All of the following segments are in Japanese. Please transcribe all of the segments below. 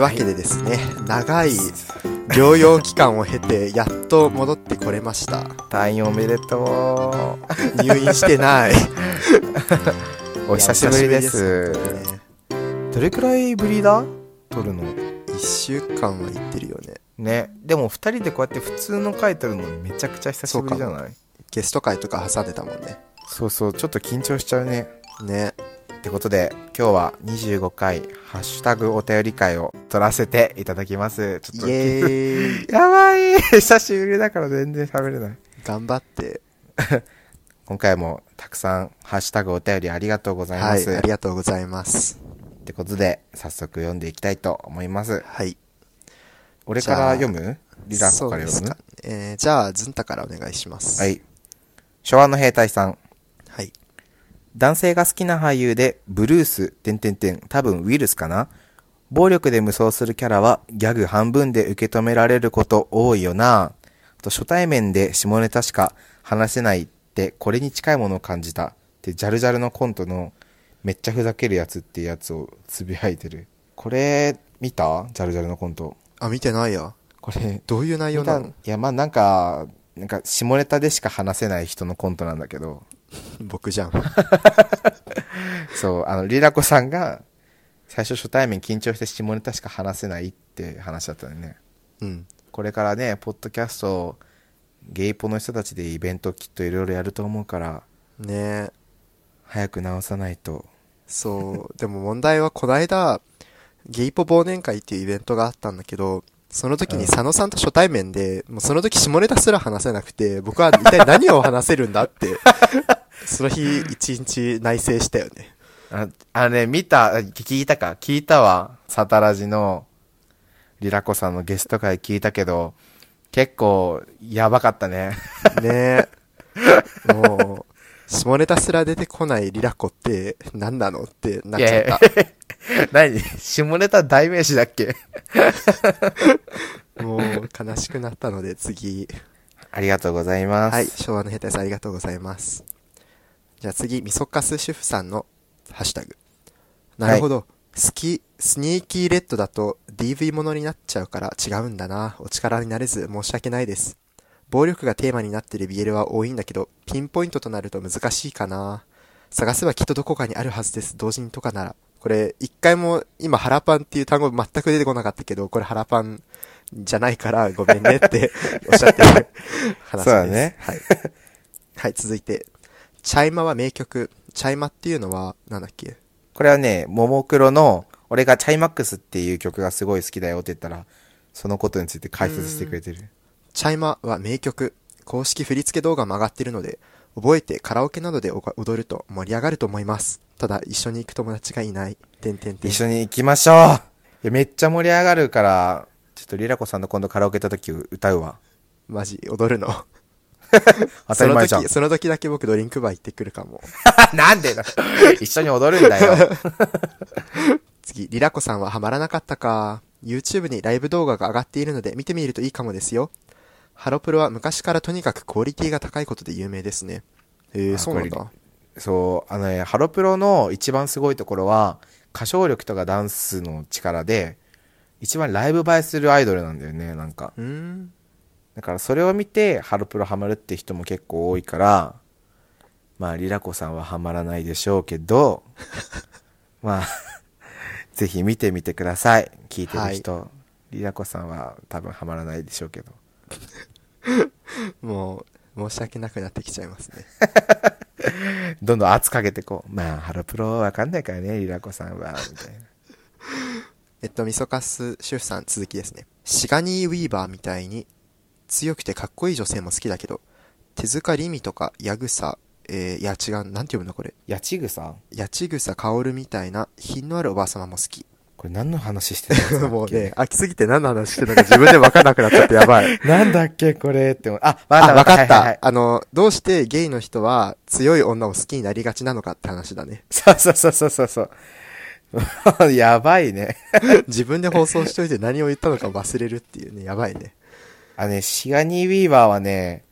いうわけでですね、長い療養期間を経て、やっと戻ってこれました。退院おめでと入院してない。う。お久しぶりです。いやお久しぶりですねどれくらいぶりだ？撮るの1週間は行ってるよね。ね。でも二人でこうやって普通の回撮るのめちゃくちゃ久しぶりじゃない？ゲスト会とか挟んでたもんね。そうそう、ちょっと緊張しちゃうね。ね。ってことで、今日は25回、ハッシュタグお便り会を撮らせていただきます。ちょっと、イエーイ。やばい 久しぶりだから全然喋れない。頑張って。今回もたくさんハッシュタグお便りありがとうございはい、ます。ありがとうございます。ってことで、早速読んでいきたいと思います。はい。俺から読む？リラコから読む？そうですか。えー、じゃあ、ズンタからお願いします。は。い。昭和の兵隊さん。はい。男性が好きな俳優で、ブルース、てんてんてん、多分ウィルスかな？暴力で無双するキャラは、ギャグ半分で受け止められること多いよなあと、初対面で下ネタしか話せないって、これに近いものを感じた。って、ジャルジャルのコントの、めっちゃふざけるやつっていうやつをつぶやいてる。これ、見た？ジャルジャルのコント。あ、見てないや。これ、どういう内容ないのや、まあなんか、なんか、下ネタでしか話せない人のコントなんだけど、僕じゃん。そう、あの、リラコさんが、最初初対面緊張して下ネタしか話せないって話だったよね。うん。これからね、ポッドキャスト、ゲイポの人たちでイベントきっといろいろやると思うから、ね早く直さないと。そう。でも問題は、こないだ、ゲイポ忘年会っていうイベントがあったんだけど、その時に佐野さんと初対面で、もうその時下ネタすら話せなくて、僕は一体何を話せるんだって、その日一日内省したよね。あ、あのね、見た、聞いたか？聞いたわ。サタラジの、リラコさんのゲスト会聞いたけど、結構、やばかったね。ね もう、下ネタすら出てこないリラコって何なのってなっちゃった。何？下ネタ代名詞だっけ？もう悲しくなったので次。ありがとうございます。はい、昭和の兵隊さんありがとうございます。じゃあ次、みそかす主婦さんのハッシュタグ。なるほど。スキ、スニーキーレッドだと DV ものになっちゃうから違うんだな。お力になれず申し訳ないです。暴力がテーマになってる BL は多いんだけど、ピンポイントとなると難しいかな。探せばきっとどこかにあるはずです。同人とかなら。これ、一回も今、ハラパンっていう単語全く出てこなかったけど、これハラパンじゃないからごめんねって おっしゃってる話です。そうだねはい。はい、続いて。チャイマは名曲。チャイマっていうのは、なんだっけ？これはね、ももクロの、俺がチャイマックスっていう曲がすごい好きだよって言ったら、そのことについて解説してくれてる。チャイマは名曲。公式振付動画も上がってるので、覚えてカラオケなどでお踊ると盛り上がると思います。ただ、一緒に行く友達がいない。てんてんてん。一緒に行きましょういやめっちゃ盛り上がるから、ちょっとリラコさんの今度カラオケ行った時歌うわ。マジ、踊るの。当たり前じゃんその時、。その時だけ僕ドリンクバー行ってくるかも。なんでだ一緒に踊るんだよ。次、リラコさんはハマらなかったか。YouTube にライブ動画が上がっているので見てみるといいかもですよ。ハロプロは昔からとにかくクオリティが高いことで有名ですね。えー、あそうなんこだ。そう、あのね、ハロプロの一番すごいところは、歌唱力とかダンスの力で、一番ライブ映えするアイドルなんだよね、なんか。ん。だからそれを見て、ハロプロハマるって人も結構多いから、まあ、リラコさんはハマらないでしょうけど、まあ、ぜひ見てみてください。聞いてる人。リラコさんは多分ハマらないでしょうけど。もう、申し訳なくなってきちゃいますね。どんどん圧かけてこう。まあ、ハロプロわかんないからね、リラコさんは、みたいな。えっと、みそかす主婦さん続きですね。シガニー・ウィーバーみたいに強くてかっこいい女性も好きだけど、手塚りみとか、矢草、えー、いや違う、なんて読むのこれ？八千草？八千草薫みたいな品のあるおばあ様も好き。これ何の話してるんですか？もうね、飽きすぎて何の話してるのか 自分で分かんなくなっちゃってやばい。なんだっけこれって。あ、分かった、はいはいはいあの、どうしてゲイの人は強い女を好きになりがちなのかって話だね。そうそうそうそうそうそう。やばいね。自分で放送しといて何を言ったのか忘れるっていうね、やばいね。あのね、シガニー・ウィーバーはね、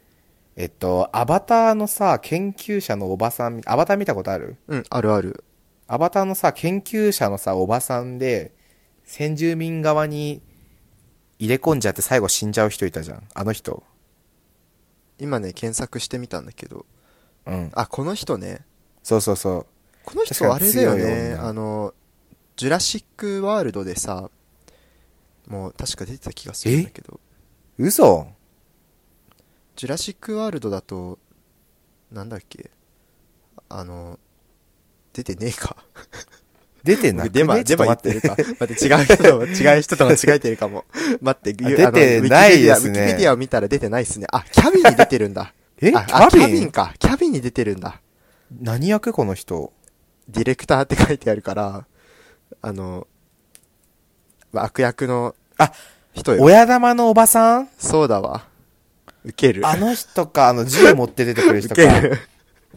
えっと、アバターのさ、研究者のおばさん、アバター見たことある？うん、あるある。アバターのさ、研究者のさ、おばさんで、先住民側に入れ込んじゃって最後死んじゃう人いたじゃん。あの人。今ね、検索してみたんだけど、うん。あ、この人ね、そうそうそう。この人あれだよね、女あの、ジュラシックワールドでさ、もう確か出てた気がするんだけど、嘘？ジュラシックワールドだと、なんだっけ、あの、出てねえか。出てなくね？デマ、デちょっとマ言待って。るか？待って、違う人と、違う人と間違えてるかも。待って、あ出てないですねウィキペディアを見たら出てないっすね。あ、キャビンに出てるんだ。え？キャビン？キャビンか。キャビンに出てるんだ。何役この人？ディレクターって書いてあるから、あの、まあ悪役のあ、人よ。親玉のおばさん？そうだわ。ウケる。あの人か、あの銃持って出てくるウ人か。ケる。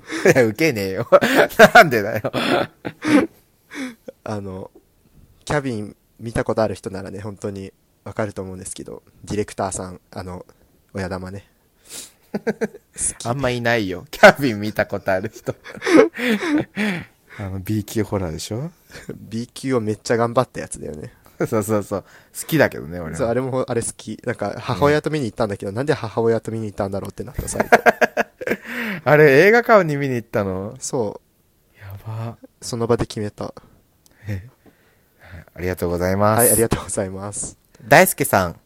いや、ウケねえよ。なんでだよ。あの、キャビン見たことある人ならね、本当にわかると思うんですけど、ディレクターさん、あの、親玉ね。あんまいないよ。キャビン見たことある人。あの、B 級ホラーでしょ？B 級をめっちゃ頑張ったやつだよね。そうそうそう。好きだけどね、俺そう、は。あれも、あれ好き。なんか、母親と見に行ったんだけど、なんで母親と見に行ったんだろうってなった最後。あれ、映画館に見に行ったの？そう、やば。その場で決めた。ありがとうございます。はい、ありがとうございます。大輔さん。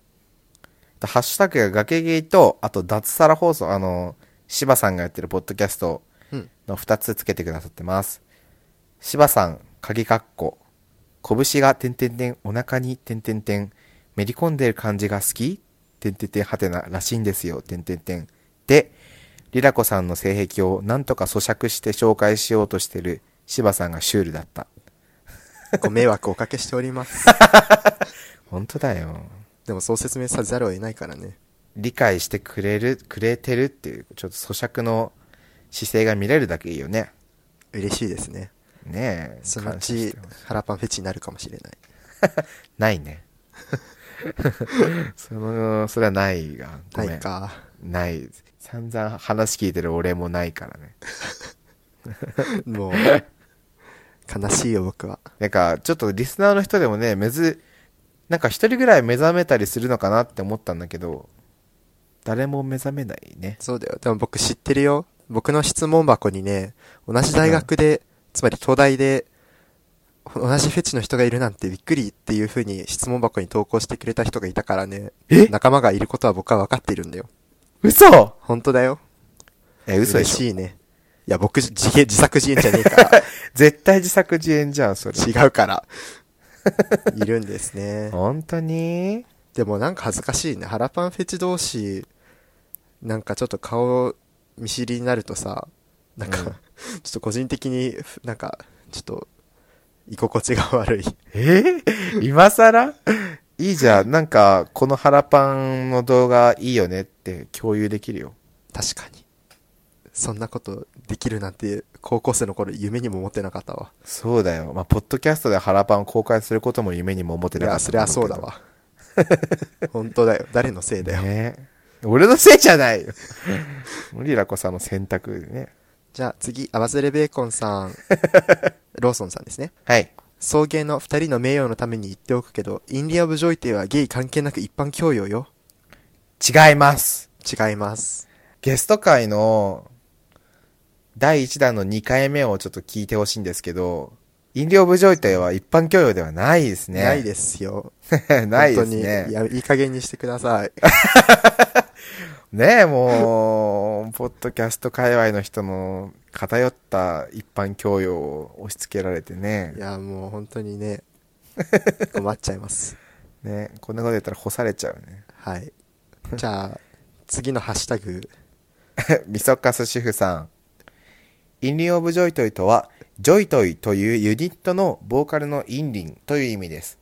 ハッシュタグが崖ゲイと、あと脱サラ放送、あの、柴さんがやってるポッドキャストうん。の二つつけてくださってます。柴さん、鍵括弧。拳が点々点、お腹に点々点、めり込んでる感じが好き点々点はてならしいんですよ、点々点。で、リラコさんの性癖をなんとか咀嚼して紹介しようとしてる柴さんがシュールだった。ご迷惑をおかけしております。本当だよ。でもそう説明さざるを得ないからね。理解してくれる、くれてるっていう、ちょっと咀嚼の姿勢が見れるだけいいよね。嬉しいですね。ねえ。そのうち腹パンフェチになるかもしれない。ないね。その、それはないが。ないか。ない。散々話聞いてる俺もないからね。もう、悲しいよ、僕は。なんか、ちょっとリスナーの人でもね、めず、なんか一人ぐらい目覚めたりするのかなって思ったんだけど、誰も目覚めないね。そうだよ。でも僕知ってるよ。僕の質問箱にね、同じ大学で、つまり東大で、同じフェチの人がいるなんてびっくりっていう風に質問箱に投稿してくれた人がいたからね、え？仲間がいることは僕は分かっているんだよ。嘘本当だよ。え、嘘でしょ嬉しいね。いや、僕、自自作自演じゃねえから。絶対自作自演じゃん、それ。違うから。いるんですね。本当に？でもなんか恥ずかしいね。腹パンフェチ同士、なんかちょっと顔見知りになるとさ、なんか、うんちょっと個人的に、なんか、ちょっと、居心地が悪い。え？今更？いいじゃん。なんか、この腹パンの動画いいよねって共有できるよ。確かに。そんなことできるなんて、高校生の頃夢にも思ってなかったわ。そうだよ。まあ、ポッドキャストで腹パンを公開することも夢にも思っていや、なかったそりゃそうだわ。本当だよ。誰のせいだよ。ね俺のせいじゃないよ。リラコさんの選択でね。じゃあ次、アバズレベーコンさん、ローソンさんですね。はい。送迎の二人の名誉のために言っておくけど、インディアブ・ジョイテはゲイ関係なく一般教養よ。違います。違います。ゲスト会の第1弾の2回目をちょっと聞いてほしいんですけど、インディオブジョイトは一般教養ではないですね。ないですよ。ないです本当に。いね。や、いい加減にしてください。ねえ、もう、ポッドキャスト界隈の人の偏った一般教養を押し付けられてねい。や、もう本当にね、困っちゃいます。ねこんなこと言ったら干されちゃうね。はい。じゃあ、次のハッシュタグ、みそかす主婦さん。インリン・オブ・ジョイトイとは、ジョイトイというユニットのボーカルのインリンという意味です。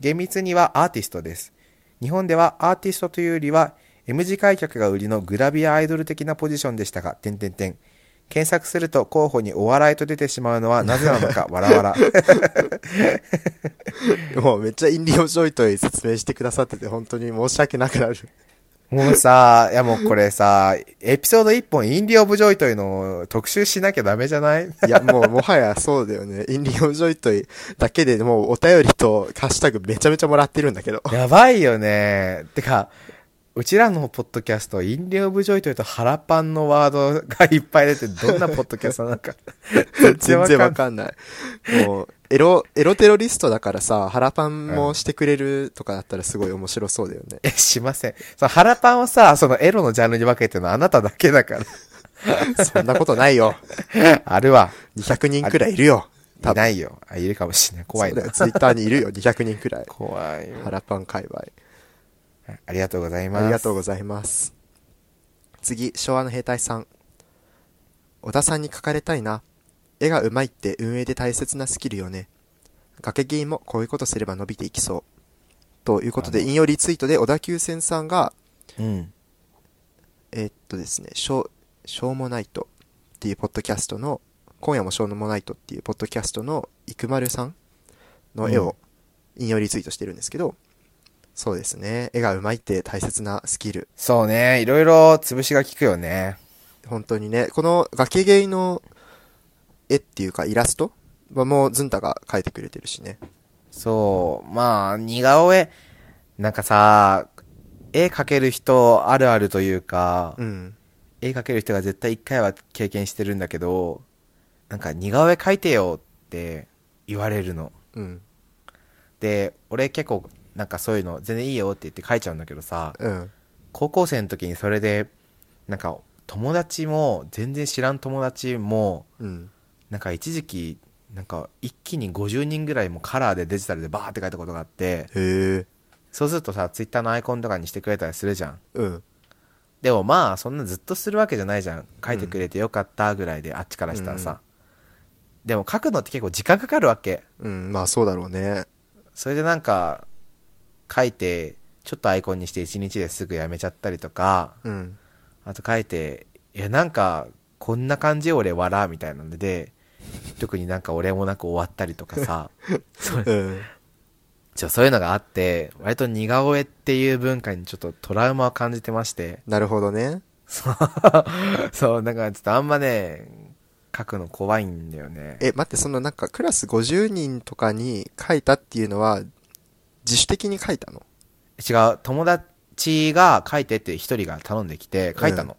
厳密にはアーティストです。日本ではアーティストというよりは、M 字開脚が売りのグラビアアイドル的なポジションでしたが、点々点。検索すると候補にお笑いと出てしまうのはなぜなのか、わらわら。もうめっちゃインリン・オブ・ジョイトイ説明してくださってて、本当に申し訳なくなる。もうさ、いやもうこれさ、エピソード1本、インリンオブジョイトイの特集しなきゃダメじゃない？いや、もう、もはやそうだよね。インリンオブジョイトイだけでもうお便りとハッシュタグめちゃめちゃもらってるんだけど。やばいよね。てか、うちらのポッドキャスト、インリンオブジョイトイと腹パンのワードがいっぱい出て、どんなポッドキャストなのか。全然わんかんない。もう、エロ、エロテロリストだからさ、腹パンもしてくれるとかだったらすごい面白そうだよね。え、しません。その腹パンをさ、そのエロのジャンルに分けてるのはあなただけだかそんなことないよ。ら。あるわ。200人くらいいるよ。いないよ。あ、いるかもしれない。怖いな。ツイッターにいるよ、200人くらい。怖いよ。腹パン界隈。ありがとうございます。ありがとうございます。次、昭和の兵隊さん。小田さんに書かれたいな。絵が上手いって運営で大切なスキルよね。崖芸もこういうことすれば伸びていきそう。ということで、引用リツイートで小田急線さんが、うん。えーっとですね、しょう、しょうもないとっていうポッドキャストの、今夜もしょうもないとっていうポッドキャストの生丸さんの絵を引用リツイートしてるんですけど、そうですね、絵が上手いって大切なスキル。そうね。いろいろ潰しが効くよね。本当にね、この崖芸の絵っていうかイラスト？はもうズンタが描いてくれてるしね。そう。まあ、似顔絵。なんかさ、絵描ける人あるあるというか、うん。絵描ける人が絶対一回は経験してるんだけど、なんか似顔絵描いてよって言われるの。うん。で、俺結構なんかそういうの全然いいよって言って描いちゃうんだけどさ、うん。高校生の時にそれで、なんか友達も、全然知らん友達も、うん。なんか一時期、なんか一気に50人ぐらいもカラーでデジタルでバーって書いたことがあって。そうするとさ、ツイッターのアイコンとかにしてくれたりするじゃん。うん。でもまあ、そんなずっとするわけじゃないじゃん。書いてくれてよかったぐらいで、あっちからしたらさ。でも書くのって結構時間かかるわけ。うん、まあそうだろうね。それでなんか、書いて、ちょっとアイコンにして1日ですぐやめちゃったりとか、うん。あと書いて、いやなんか、こんな感じ俺笑みたいなので、特になんか俺もなく終わったりとかさ、そう うん。ちょそういうのがあって、割と似顔絵っていう文化にちょっとトラウマを感じてまして、なるほどね。そう、そう、なんかちょっとあんまね、書くの怖いんだよね。え、待って、そのなんかクラス50人とかに書いたっていうのは、自主的に書いたの？違う、友達が書いてって一人が頼んできて書いたの。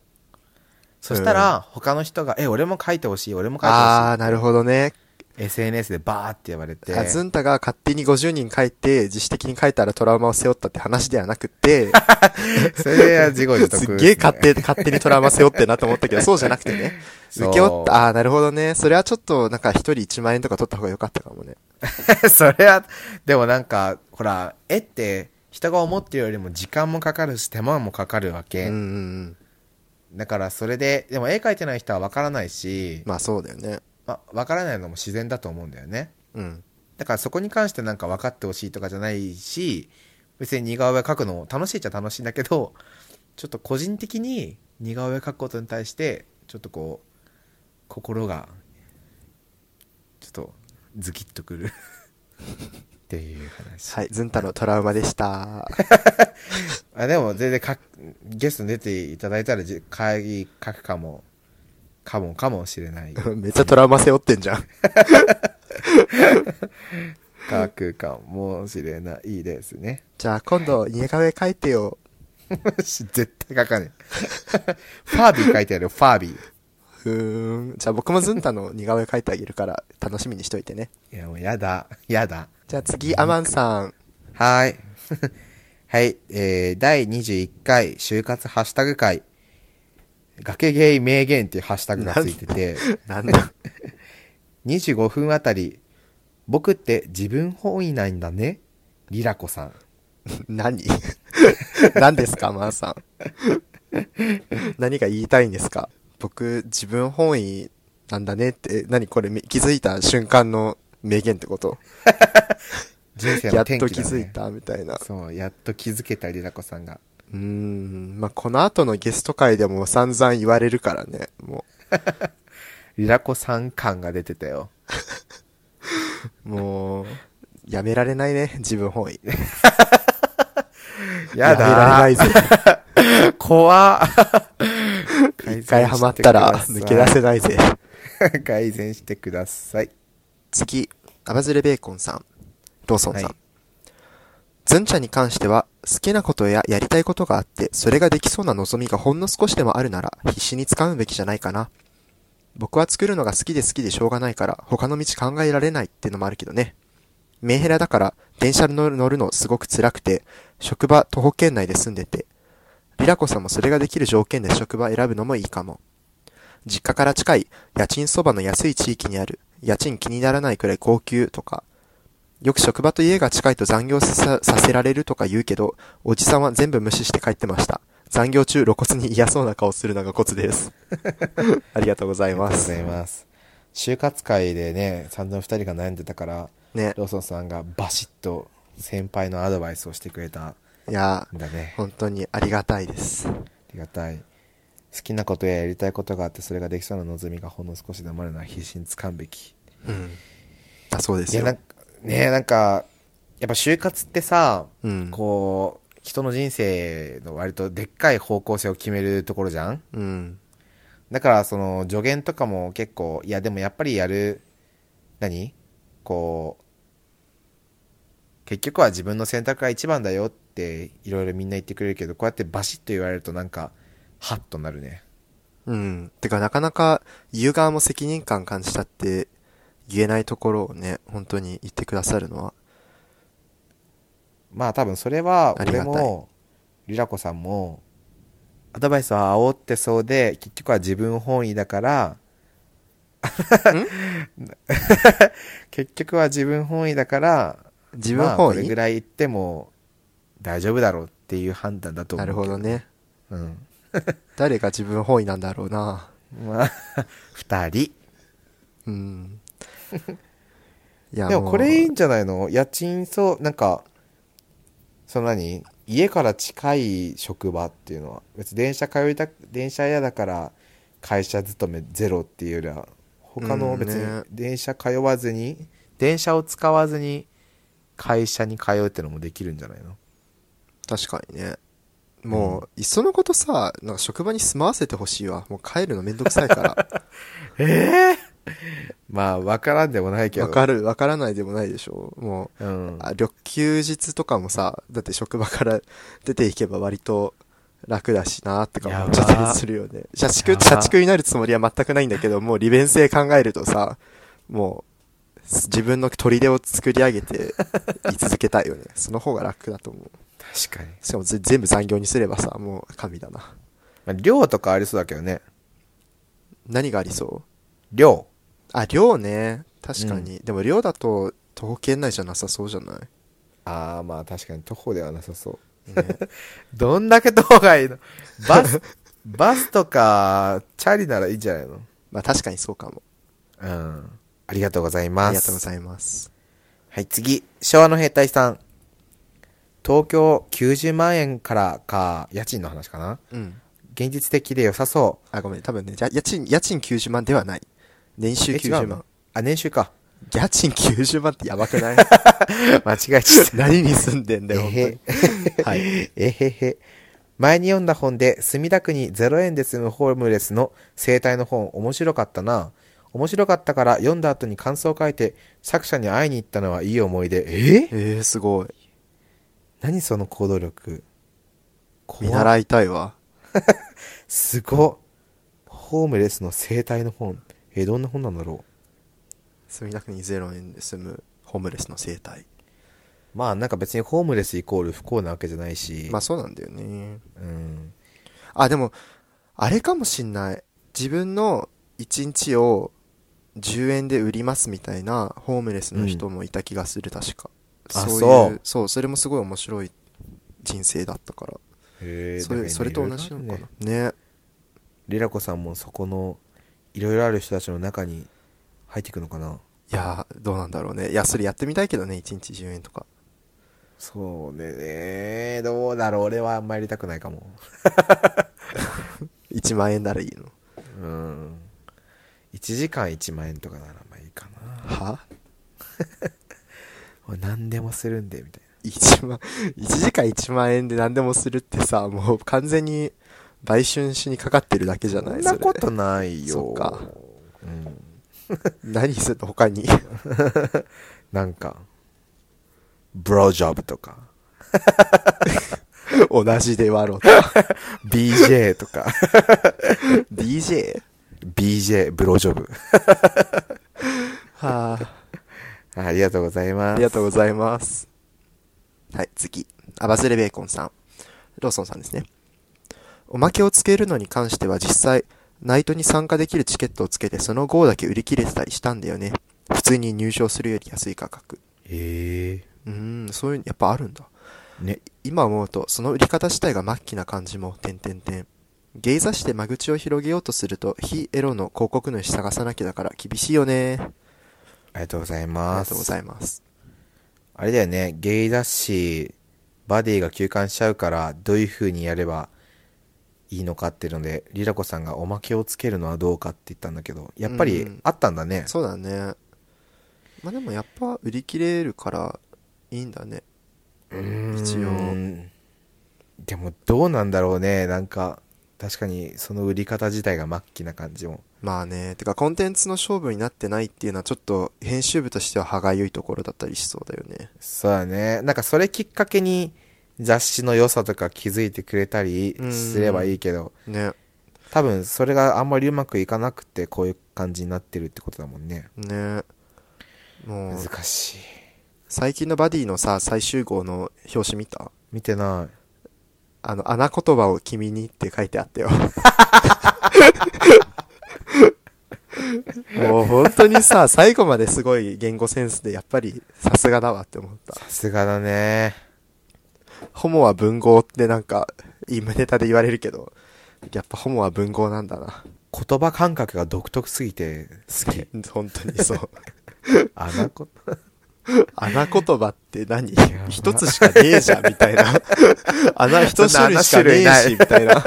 そしたら、他の人が、え、俺も書いてほしい、俺も書いてほしい。あー、なるほどね。SNS でバーって言われて。あズンタが勝手に50人書いて、自主的に書いたらトラウマを背負ったって話ではなくて、それは自業自得すっですねげえ勝手、勝手にトラウマ背負ってんなと思ったけど、そうじゃなくてね。受け負った、ああー、なるほどね。それはちょっと、なんか一人1万円とか取った方が良かったかもね。それは、でもなんか、ほら、絵って、人が思ってるよりも時間もかかるし、手間もかかるわけ。うんうんうん。だからそれで、でも絵描いてない人はわからないし、まあそうだよね。まあ、わからないのも自然だと思うんだよね。うん。だからそこに関してなんか分かってほしいとかじゃないし、別に似顔絵描くのも楽しいっちゃ楽しいんだけど、ちょっと個人的に似顔絵描くことに対して、ちょっとこう、心が、ちょっとズキッとくるっていう話。はい、ズンタのトラウマでした。あでも全然かゲストに出ていただいたらじ会議書くかも、かもかもしれない。めっちゃトラウマ背負ってんじゃん。書くかもしれないですね。じゃあ今度、似顔絵描いてよ。絶対書かねえ。ファービー書いてあるよ、ファービー。ふーん。じゃあ僕もズンタの似顔絵描いてあげるから、楽しみにしといてね。いや、もうやだ。やだ。じゃあ次、アマンさん。はーい。はい。えー、第21回就活ハッシュタグ会。崖ゲイ名言っていうハッシュタグがついてて、なんだ？25 分あたり、僕って自分本位なんだね？リラコさん。何？何ですか、アマンさん。何が言いたいんですか？僕、自分本位なんだねって、何これめ気づいた瞬間の名言ってこと？人生やっの転機だ、ね。と気づいたみたいな。そう、やっと気づけたリラコさんが。うーん。まあ、この後のゲスト会でも散々言われるからね。もリラコさん感が出てたよ。う、もう、やめられないね、自分本位。やだめられないぜ。怖っ一回ハマったら抜け出せないぜ。せ改善してください。次、アバズレベーコンさん、ローソンさん。はいズンちゃんに関しては、好きなことややりたいことがあって、それができそうな望みがほんの少しでもあるなら、必死に掴むべきじゃないかな。僕は作るのが好きで好きでしょうがないから、他の道考えられないってのもあるけどね。メンヘラだから、電車に乗るのすごく辛くて、職場徒歩圏内で住んでて、リラコさんもそれができる条件で職場選ぶのもいいかも。実家から近い、家賃そばの安い地域にある、家賃気にならないくらい高級とか、よく職場と家が近いと残業ささせられるとか言うけど、おじさんは全部無視して帰ってました。残業中露骨に嫌そうな顔するのがコツです。ありがとうございます。ありがとうございます。就活会でね、散々二人が悩んでたから、ね。ローソンさんがバシッと先輩のアドバイスをしてくれたいや。本当にありがたいです。ありがたい。好きなことややりたいことがあって、それができそうな望みがほんの少しでもあるなら必死に掴むべき。うん。あ、そうですいや、よ。なんか、ねなんか、やっぱ就活ってさ、うん。こう、人の人生の割とでっかい方向性を決めるところじゃん？うん。だから、その、助言とかも結構、いや、でもやっぱりやる、何？こう、結局は自分の選択が一番だよって、いろいろみんな言ってくれるけど、こうやってバシッと言われるとなんか、ハッとなるね。うん。てか、なかなか言う側も責任感感じたって言えないところをね、本当に言ってくださるのは。まあ多分それは、ありがたい俺も、リラコさんも、アドバイスは煽ってそうで、結局は自分本位だから、結局は自分本位だから、自分まあこ本位、れぐらい言っても大丈夫だろうっていう判断だと思う。なるほど。ね。うん。誰が自分本位なんだろうな。まあ、二人。うん。いやでもこれいいもんじゃないの？家賃そう、なんか、その何？家から近い職場っていうのは、別に電車通いた、電車嫌だから会社勤めゼロっていうよりは、他の別うんね。に電車通わずに、電車を使わずに会社に通うってのもできるんじゃないの？う確かにね。もう、いっそのことさ、なんか職場に住まわせてほしいわ。もう帰るのめんどくさいから。ええ まあ、わからんでもないけど。わかる、わからないでもないでしょ。もう、うん。あ緑休日とかもさ、だって職場から 出ていけば割と楽だしなってか思っちゃったりするよね。社畜、社畜になるつもりは全くないんだけど、もう利便性考えるとさ、もう、自分の砦を作り上げて 居続けたいよね。その方が楽だと思う。確かに。しかもぜ全部残業にすればさ、もう神だな。まあ、寮とかありそうだけどね。何がありそう？寮。あ、寮ね。確かに。でも寮だと徒歩圏内じゃなさそうじゃない？ああ、まあ確かに徒歩ではなさそう。ね どんだけ徒歩がいいの？バス、バスとか、チャリならいいんじゃないの？まあ確かにそうかも。うん。ありがとうございます。ありがとうございます。はい、次。昭和の兵隊さん。東京90万円からか、家賃の話かな？うん。現実的で良さそう。あ、ごめん。多分ね、じゃ家賃、家賃90万ではない。年収え違う90の万。あ、年収か。家賃90万ってやばくない？間違えちゃった。何に住んでんだよ、えに。はい。えへへ。前に読んだ本で、墨田区に0円で住むホームレスの生態の本、面白かったな。面白かったから読んだ後に感想を書いて、作者に会いに行ったのはいい思い出。え？えー、すごい。何その行動力？怖見習いたいわ。すごっ。ホームレスの生態の本。え、どんな本なんだろ墨田区に0円で住むホームレスの生態。う。まあなんか別にホームレスイコール不幸なわけじゃないし。まあそうなんだよね。うん。あ、でも、あれかもしんない。自分の1日を10円で売りますみたいなホームレスの人もいた気がする、確か。あそういうそうそう、それもすごい面白い人生だったから。へえそれそれと同じなのかな。ね。リラコさんもそこの、いろいろある人たちの中に入っていくのかないやー、どうなんだろうね。いや、それやってみたいけどね、1日10円とか。そうね。どうだろう。俺はあんまやりたくないかも。1万円ならいいの。うん。1時間1万円とかならまあいいかな。は？俺何でもするんで、みたい ?1 万、1時間1万円で何でもするってさ、もう完全に売春しにかかってるだけじゃなそいんなことないよ。そっかうん。何するの他に？なんか、ブロージョブとか、同じで割ろうと。BJ とか、DJ? BJ、ブロー？ジョブ。はあ。ありがとうございます。ありがとうございます。はい、次。アバズレベーコンさん。ローソンさんですね。おまけをつけるのに関しては実際、ナイトに参加できるチケットをつけてその号だけ売り切れてたりしたんだよね。普通に入場するより安い価格。えうーん、そういうのやっぱあるんだ。えね、今思うと、その売り方自体が末期な感じも、点々点。ゲイ雑誌で間口を広げようとすると、非エロの広告主探さなきゃだから厳しいよね。ありがとうございあります。がとうございます。あれだよね、ゲイ雑誌、バディが休館しちゃうから、どういう風にやればいいのかっていうので、リラコさんがおまけをつけるのはどうかって言ったんだけど、やっぱりうんあったんだね。そうだね。まあでもやっぱ売り切れるからいいんだね。うーん一応でもどうなんだろうね、なんか、確かにその売り方自体が末期な感じも。まあね。てかコンテンツの勝負になってないっていうのはちょっと編集部としては歯がゆいところだったりしそうだよね。そうだね。なんかそれきっかけに雑誌の良さとか気づいてくれたりすればいいけど、ね。多分それがあんまりうまくいかなくてこういう感じになってるってことだもんね。ね。もう、難しい。最近のバディのさ、最終号の表紙見た？見てない。あの、穴言葉を君にって書いてあったよ。もう本当にさ、最後まですごい言語センスでやっぱりさすがだわって思った。さすがだね。ホモは文豪ってなんか、今ネタで言われるけど、やっぱホモは文豪なんだな。言葉感覚が独特すぎて好き。本当にそう。あなこ、穴言葉って何？ば一つしかねえじゃん、みたいな。穴一種類しかねえし、みたいな。あ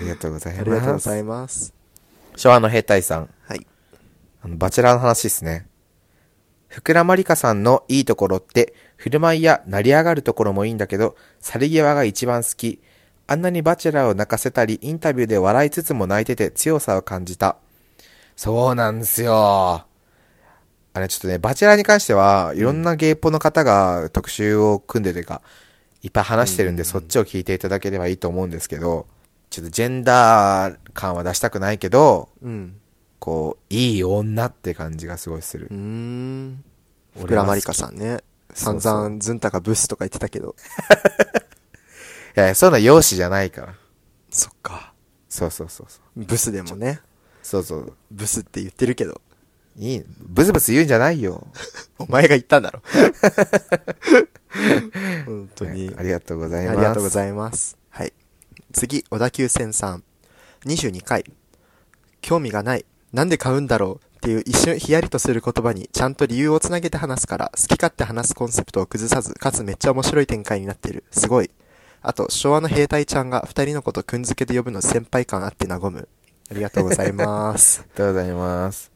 りがとうございます。ありがとうございます。昭和の兵隊さん。はい。あの、バチェラーの話ですね。福良まりかさんのいいところって、振る舞いや成り上がるところもいいんだけど、去り際が一番好き。あんなにバチェラーを泣かせたり、インタビューで笑いつつも泣いてて強さを感じた。そうなんですよ。あれちょっとね、バチェラーに関しては、いろんなゲイポの方が特集を組んでというか、いっぱい話してるんで、そっちを聞いていただければいいと思うんですけど、ちょっとジェンダー感は出したくないけど、うん。こう、いい女って感じがすごいするうー。ん。福俺は好き良まりかさんね。散々、ズンタがブスとか言ってたけど。いやそういうのは容姿じゃないから。そっか。そうそうそうそう。ブスでもね、そうそう。ブスって言ってるけど、いい、ブツブツ言うんじゃないよ。お前が言ったんだろ。本当に。ありがとうございます。ありがとうございます。はい。次、小田急線さん。22回。興味がない。なんで買うんだろうっていう一瞬ヒヤリとする言葉にちゃんと理由をつなげて話すから、好き勝手話すコンセプトを崩さず、かつめっちゃ面白い展開になってる。すごい。あと、昭和の兵隊ちゃんが二人のことくんづけで呼ぶの先輩感あって和む。ありがとうございます。ありがとうございます。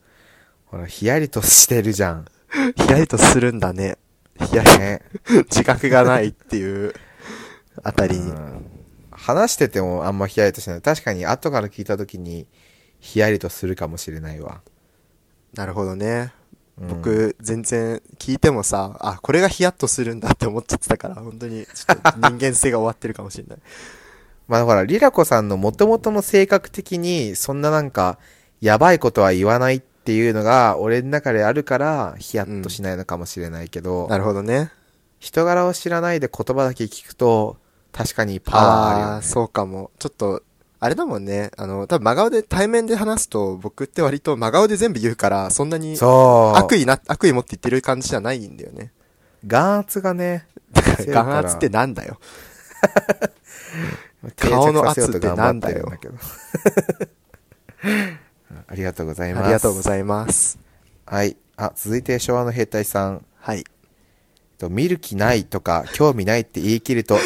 ほら、ヒヤリとしてるじゃん。ヒヤリとするんだね。ヒヤリ、ね。自覚がないっていうあたりに。うん話しててもあんまヒヤリとしない。確かに後から聞いた時にヒヤリとするかもしれないわ。なるほどね。うん僕、全然聞いてもさ、あ、これがヒヤッとするんだって思っちゃってたから、本当に、ちょっと人間性が終わってるかもしれない。まあほら、リラコさんの元々の性格的に、そんななんか、やばいことは言わないっていうのが、俺の中であるから、ヒヤッとしないのかもしれないけど、なるほどね。人柄を知らないで言葉だけ聞くと、確かにパワーあるよ、ね。ああー、そうかも。ちょっと、あれだもんね。あの、多分真顔で、対面で話すと、僕って割と真顔で全部言うから、そんなに。悪意な、悪意持って言ってる感じじゃないんだよね。眼圧がね、眼圧ってなんだよ。顔の圧ってなんだよ ありがとうございます。ありがとうございます。はい。あ、続いて昭和の兵隊さん。はい。と見る気ないとか興味ないって言い切ると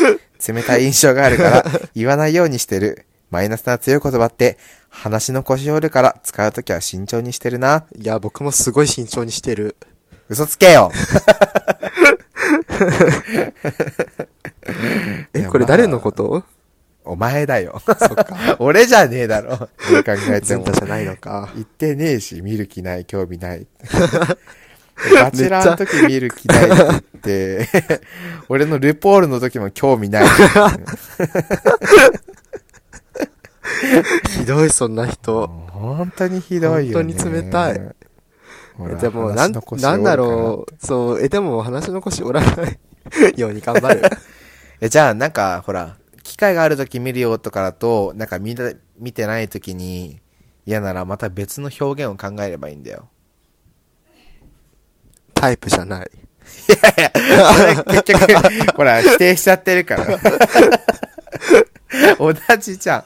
冷たい印象があるから 言わないようにしてる。マイナスな強い言葉って話の腰折るから使うときは慎重にしてるな。いや、僕もすごい慎重にしてる。嘘つけよい え、やこれ誰のこと？お前だよ。そっか。俺じゃねえだろ。どう考えてもズンタ。じゃないのか。言ってねえし、見る気ない、興味ない。バチェラーの時見る気ないって言って、俺のルポールの時も興味ない。ひどい、そんな人。本当にひどいよね。本当に冷たい。でも、なん、なんだろう。そう、え、でも話の腰折らないように頑張る。え、じゃあ、なんか、ほら、機会がある時見るよとかだと、なんか見た見てない時に嫌ならまた別の表現を考えればいいんだよ。タイプじゃない。結局、ほら、否定しちゃってるから。同じじゃ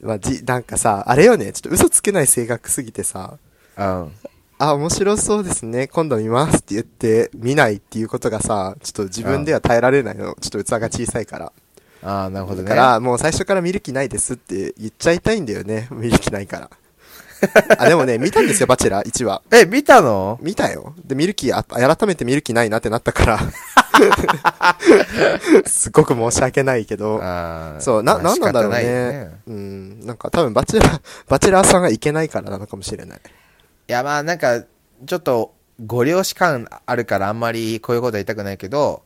まあ、じ、なんかさ、あれよね、ちょっと嘘つけない性格すぎてさ、ん。うん。あ、面白そうですね、今度見ますって言って、見ないっていうことがさ、ちょっと自分では耐えられないの。ちょっと器が小さいから。ああ、なるほどね。だから、もう最初から見る気ないですって言っちゃいたいんだよね。見る気ないから。あ、でもね、見たんですよ、バチェラー1話。え、見たの？見たよ。で、見る気、あ改めて見る気ないなってなったから。すっごく申し訳ないけど。そう、な、まあなんなんだろう仕方ないよね。うん。なんか多分バチェラー、バチェラーさんがいけないからなのかもしれない。いや、まあなんか、ちょっと、ご了承感あるからあんまりこういうことは言いたくないけど、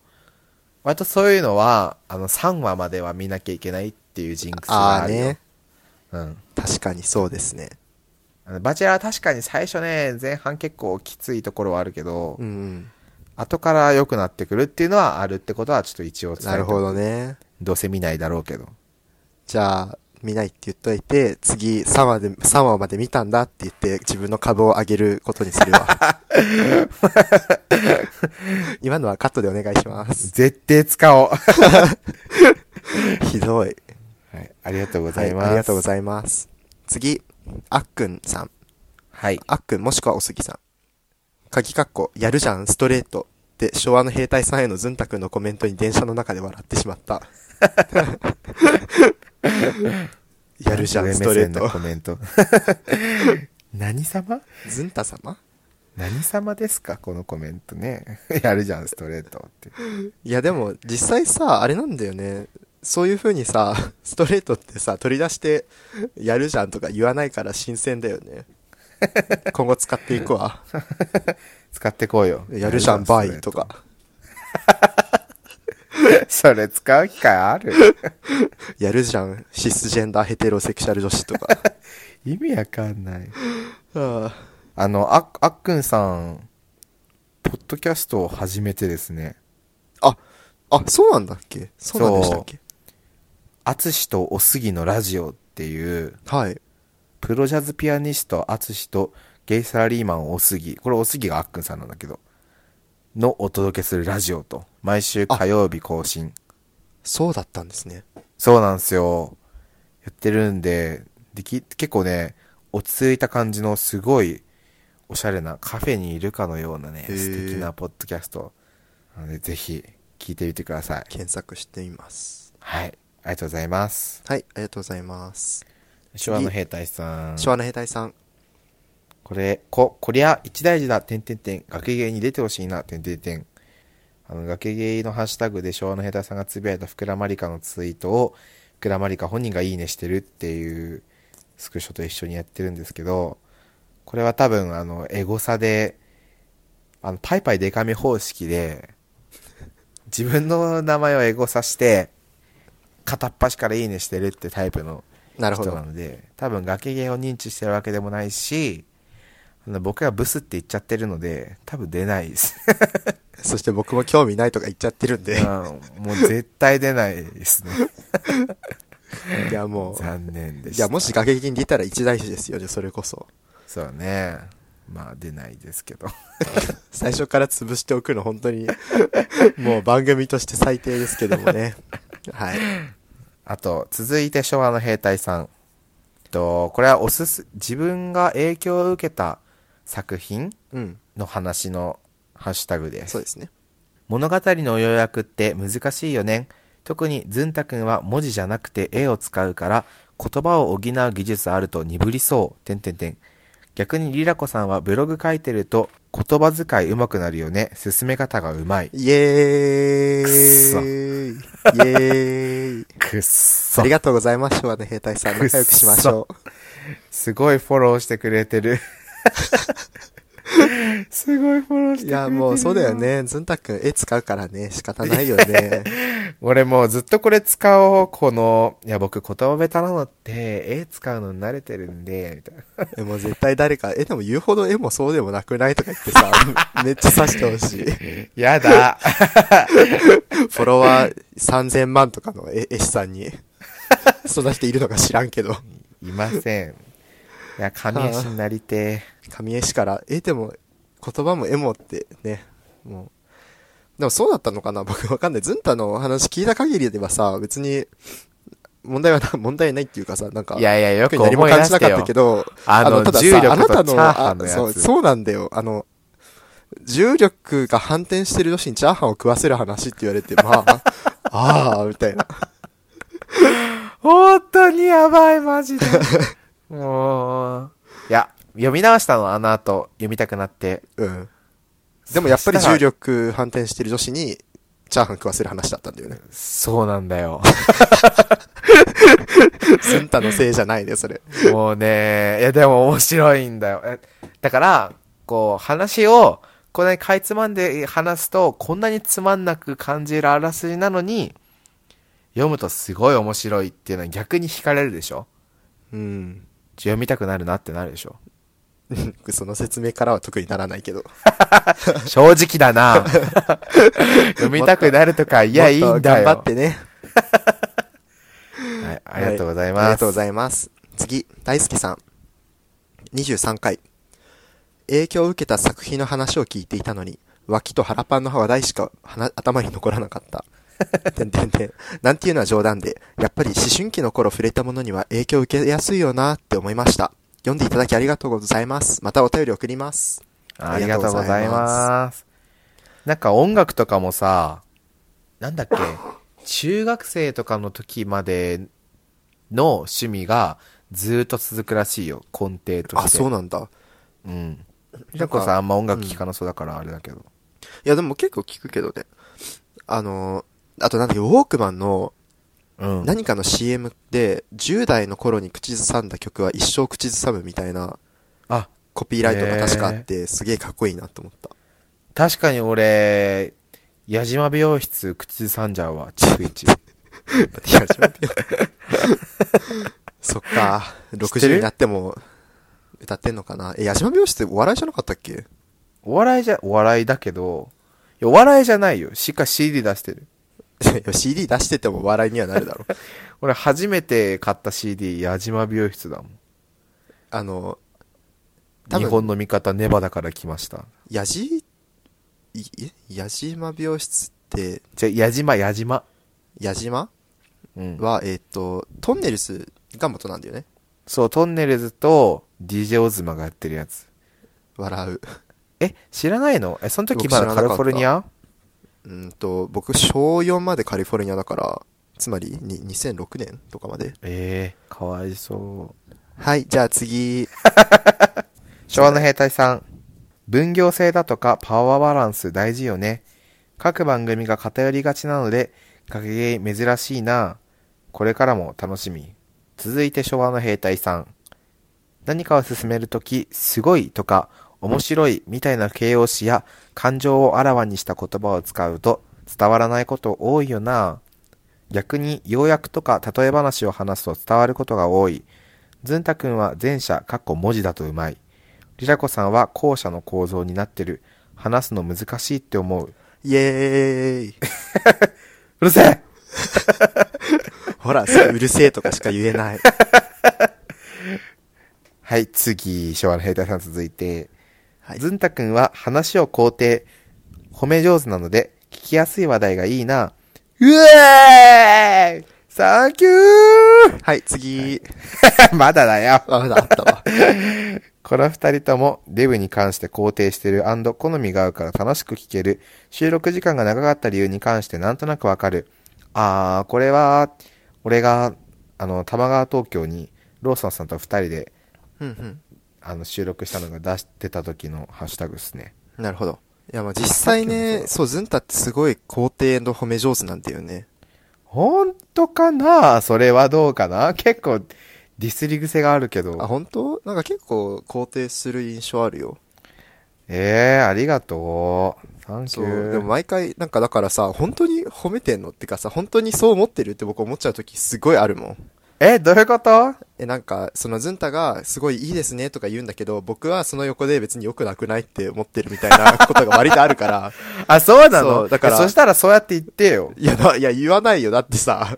割とそういうのは、あの、3話までは見なきゃいけないっていうジンクスあがあるよ。あね。うん。確かにそうですね。バチェラー確かに最初ね、前半結構きついところはあるけど、うんうん。後から良くなってくるっていうのはあるってことはちょっと一応伝えてなるほどね。どうせ見ないだろうけど。じゃあ、見ないって言っといて、次3話で、3話まで見たんだって言って自分の株を上げることにするわ。今のはカットでお願いします。絶対使おう。は ひどい。い。ありがとうござはいい、ます。ありがとうございます。次、あっくんさん。はい。あっくんもしくはおすぎさん。鍵かっこ、やるじゃん、ストレート。で、昭和の兵隊さんへのずんたくんのコメントに電車の中で笑ってしまった。やるじゃん、ストレー上目線のコト。メント。何様？ずんた様？何様ですか？このコメントね。やるじゃん、ストレートって。いやでも、実際さ、あれなんだよね。そういう風にさ、ストレートってさ、取り出して、やるじゃんとか言わないから新鮮だよね。今後使っていくわ。使ってこうよ。やるじゃん、バイとか。それ使う機会ある？やるじゃん、シスジェンダーヘテロセクシャル女子とか。意味わかんない。ああの、ああっくんさん、ポッドキャストを始めてですね、あ、あ、そうなんだっけ？そうなんでしたっけ？あつしとおすぎのラジオっていう、はい。プロジャズピアニストあつしとゲイサラリーマンおすぎ、これおすぎがあっくんさんなんだけど、のお届けするラジオと、毎週火曜日更新。そうだったんですね。そうなんですよ。やってるんで、でき、結構ね、落ち着いた感じのすごいおしゃれなカフェにいるかのようなね、素敵なポッドキャスト。なので、ぜひ聞いてみてください。検索してみます。はい。ありがとうございます。はい、ありがとうございます。昭和の兵隊さん。昭和の兵隊さん。これ、こ、こりゃ一大事だ、てんてんてん。崖芸に出てほしいな、てんてんてん。あの、崖芸のハッシュタグで昭和の兵隊さんがつぶやいた福良まりかのツイートを、福良まりか本人がいいねしてるっていうスクショと一緒にやってるんですけど、これは多分、あの、エゴサで、あの、パイパイデカめ方式で、自分の名前をエゴサして、片っ端からいいねしてるってタイプのなるほど人な。ので、多分崖芸を認知してるわけでもないし、僕がブスって言っちゃってるので、多分出ないです。そして僕も興味ないとか言っちゃってるんでうん、。もう絶対出ないですね。いやもう。残念でした。いや、もし崖に出たら一大事ですよね、それこそ。そうね。まあ出ないですけど。最初から潰しておくの本当に、もう番組として最低ですけどもね。はい。あと、続いて昭和の兵隊さん。と、これはおすす、自分が影響を受けた作品うん。の話のハッシュタグです。そうですね。物語の要約って難しいよね。特にずんたくんは文字じゃなくて絵を使うから言葉を補う技術あると鈍りそう。てんてんてん。逆にリラコさんはブログ書いてると言葉遣い上手くなるよね。進め方が上手い。イエーイくっそイエーイ くっそあり。がとうございます、昭和の兵隊さん。仲良くしましょう。すごいフォローしてくれてる。すごいフォローしてくれてる。いや、もうそうだよ。ね。ずんたくん、絵使うからね、仕方ないよね。俺もうずっとこれ使おう。この、いや僕言葉下手なのって、絵使うの慣れてるんで、みたいな。え、もう絶対誰か、え、でも言うほど絵もそうでもなくないとか言ってさ、めっちゃ刺してほしい。やだ。フォロワー3000万とかの絵絵師さんに。そんな人いるのか知らんけど。いません。いや、神絵師になりて神絵師から、え、でも、言葉も絵もってね、もう。でもそうだったのかな僕わかんない。ズンタの話聞いた限りではさ、別に、問題はな、問題ないっていうかさ、なんか、いやいや、よく何も感じなかったけ。ど、あの、ただあなたの。そう、そうなんだよ。あの、重力が反転してる女子にチャーハンを食わせる話って言われて、まあ、ああ、みたいな。本当にやばい、マジで。もう、いや、読み直したの、あの後、読みたくなって。うん。でもやっぱり重力反転してる女子に、チャーハン食わせる話だったんだよね。そうなんだよ。ズンタのせいじゃないね、それ。もうね、いやでも面白いんだよ。えだから、こう、話を、こんなにかいつまんで話すと、こんなにつまんなく感じるあらすじなのに、読むとすごい面白いっていうのは逆に惹かれるでしょ？うん。読みたくなるなってなるでしょ その説明からは特にならないけど。正直だな 読みたくなるとか、いや、いいんだよ。頑張ってね。はい、ありがとうございあります。がとうございます。次、大輔さん。23回。影響を受けた作品の話を聞いていたのに、脇と腹パンの話題しか頭に残らなかった。てんてんてん。なんていうのは冗談で、やっぱり思春期の頃触れたものには影響を受けやすいよなって思いました。読んでいただきありがとうございます。またお便り送ります。ありがとうございます。なんか音楽とかもさ、なんだっけ、中学生とかの時までの趣味がずーっと続くらしいよ、根底として。あ、そうなんだ。うん。じゃこさ、あんま音楽聴かなそうだからあれだけど。いや、でも結構聞くけどね。あのー、あとなんだっけ、ウォークマンのうん。何かの CM で、10代の頃に口ずさんだ曲は一生口ずさむみたいなあ、コピーライトが確かあって、すげえかっこいいなと思った。確かに俺、矢島美容室口ずさんじゃうわ、逐一。いやちょっと待ってよそっか、60知ってるになっても歌ってんのかなえ、矢島美容室お笑いじゃなかったっけ？お笑いじゃ、お笑いだけど、いやお笑いじゃないよ。しか CD 出してる。CD 出してても笑いにはなるだろ。俺初めて買った CD、矢島美容室だもん。あの、多日分本の味方ネバだから来ました。矢じ、いえ？矢島美容室って、じゃ、矢島、矢島。矢島？うん。は、えっ、と、トンネルズが元なんだよね。そう、トンネルズと DJ オズマがやってるやつ。笑う。え、知らないの？え、その時僕まだカリフォルニア？うんと、僕、小4までカリフォルニアだから、つまり、に2006年とかまで。ええかわいそう。はい、じゃあ次、昭和の兵隊さん。分業制だとかパワーバランス大事よね。各番組が偏りがちなので、格ゲー珍しいな。これからも楽しみ。続いて昭和の兵隊さん。何かを進めるとき、すごいとか、面白いみたいな形容詞や感情をあらわにした言葉を使うと伝わらないこと多いよな。逆に要約とか例え話を話すと伝わることが多い。ずんたくんは前者、かっこ文字だとうまい。リラコさんは後者の構造になってる。話すの難しいって思う。イエーイ。うるせえほら、うるせえとかしか言えない。はい、次、昭和の兵隊さん続いて。はい。ずんたくんは話を肯定、褒め上手なので、聞きやすい話題がいいな。うえーいサンキューはい、次。まだだよ。あ、まだあったわ。この二人ともデブに関して肯定してる好みが合うから楽しく聞ける。収録時間が長かった理由に関してなんとなくわかる。あー、これは、俺が、あの、玉川東京にローソンさんと二人でうんうん。あの、収録したのが出してた時のハッシュタグですね。なるほど。いや、まあ実際ね、そう、ズンタってすごい肯定の褒め上手なんだよね。本当かな？それはどうかな？結構、ディスり癖があるけど。あ、本当？なんか結構肯定する印象あるよ。ええー、ありがとう。サンキそう。ュー。でも毎回、なんかだからさ、本当に褒めてんのってかさ、本当にそう思ってるって僕思っちゃうときすごいあるもん。え、どういうこと？え、なんか、そのズンタがすごいいいですねとか言うんだけど、僕はその横で別に良くなくないって思ってるみたいなことが割とあるから、あ、そうなの？だからえそしたらそうやって言ってよ。いや、な、いや、言わないよ。だってさ、